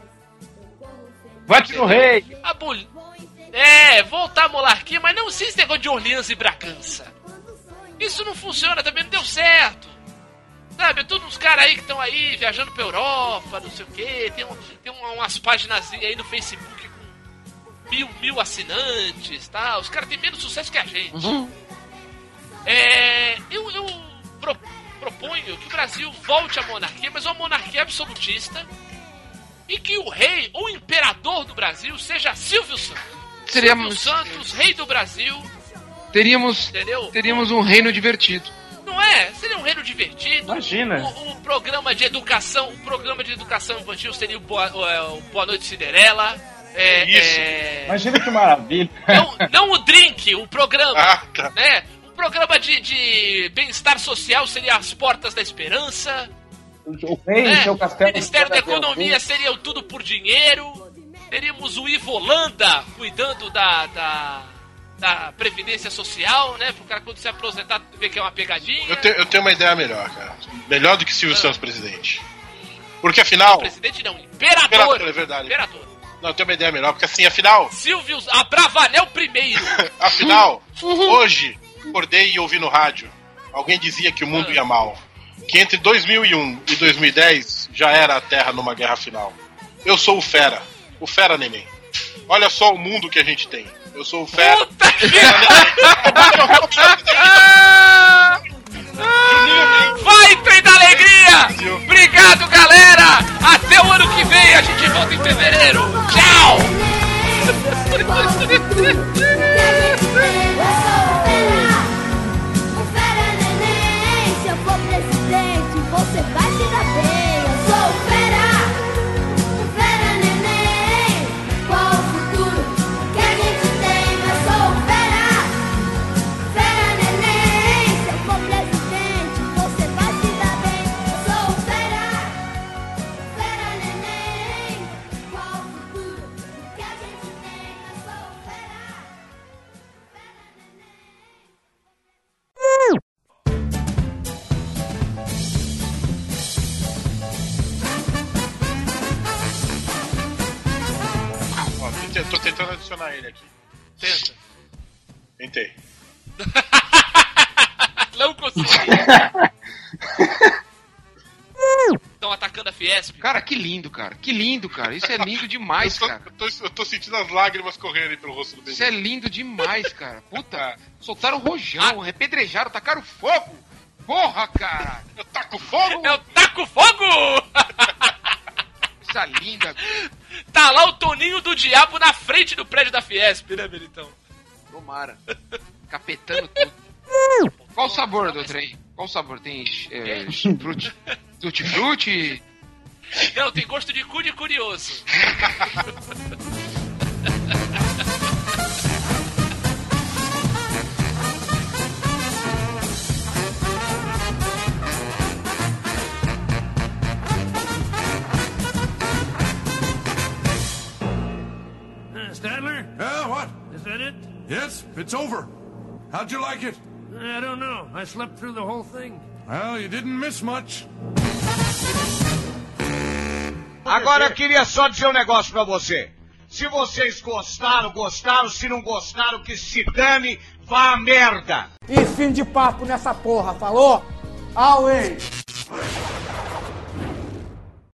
Vote no rei! Aboli... É, voltar à monarquia, mas não esse negócio de Orleans e Bragança. Isso não funciona também, não deu certo. Sabe, todos os caras aí que estão aí viajando pra Europa, não sei o quê, tem, um- tem um- umas páginas aí no Facebook com mil, mil assinantes, tá? Os caras têm menos sucesso que a gente. É, eu, eu pro- proponho que o Brasil volte à monarquia, mas uma monarquia absolutista e que o rei ou imperador do Brasil seja Silvio Santos. Seríamos- Silvio Santos, rei do Brasil, Teríamos, entendeu? teríamos um reino divertido. Não é? Seria um reino divertido. Imagina. O, o programa de educação, o programa de educação infantil seria o Boa, o, é, o Boa Noite Cinderela. É, Isso. é, Imagina que maravilha. não, não o drink, o programa. *laughs* Ah, tá. Né? Programa de, de bem-estar social seria as Portas da Esperança. O rei, né? seu castelo. Ministério da Economia seria o Tudo por Dinheiro. Teríamos o Ivo Holanda cuidando da, da, da Previdência Social, né? Pro cara quando se aposentar ver que é uma pegadinha. Eu, te- eu tenho uma ideia melhor, cara. Melhor do que Silvio Santos presidente. Porque afinal. Presidente não, Imperador. Imperador, é verdade. Imperador. Não, eu tenho uma ideia melhor, porque assim, afinal. Silvio Abravanel primeiro. *laughs* Afinal, hoje, acordei e ouvi no rádio. Alguém dizia que o mundo ia mal. Que entre 2001 e 2010 já era a Terra numa guerra final. Eu sou o Fera. O Fera Neném. Olha só o mundo que a gente tem. Eu sou o Fera. Vai, trem da alegria! Obrigado, galera! Até o ano que vem, a gente volta em fevereiro! Tchau! *laughs* Ó, tô te- tô tentando adicionar ele aqui. Tenta. Tentei. *laughs* Não consegui. *laughs* Estão atacando a Fiesp. Cara, que lindo, cara. Que lindo, cara. Isso é lindo demais, *laughs* eu, tô, cara. eu, tô, eu tô sentindo as lágrimas correrem pelo rosto do Benito. Isso é lindo demais, cara. Puta, soltaram rojão, repedrejaram, tacaram fogo. Porra, cara. Eu taco fogo? Eu taco fogo! Coisa linda. Tá lá o Toninho do Diabo na frente do prédio da Fiesp, né, Benitão? Tomara. *laughs* Capetando tudo. Qual o sabor do trem? Qual o sabor? Tem é, *laughs* frutti, tutti frutti? Não, tem gosto de cu de curioso. *laughs* Stadler? Yeah, what? Is that it? Yes, it's over. How'd you like it? I don't know. I slept through the whole thing. Well, you didn't miss much. Agora eu queria só dizer um negócio pra você. Se vocês gostaram, gostaram. Se não gostaram, que se dane, vá a merda. E fim de papo nessa porra, falou? Always!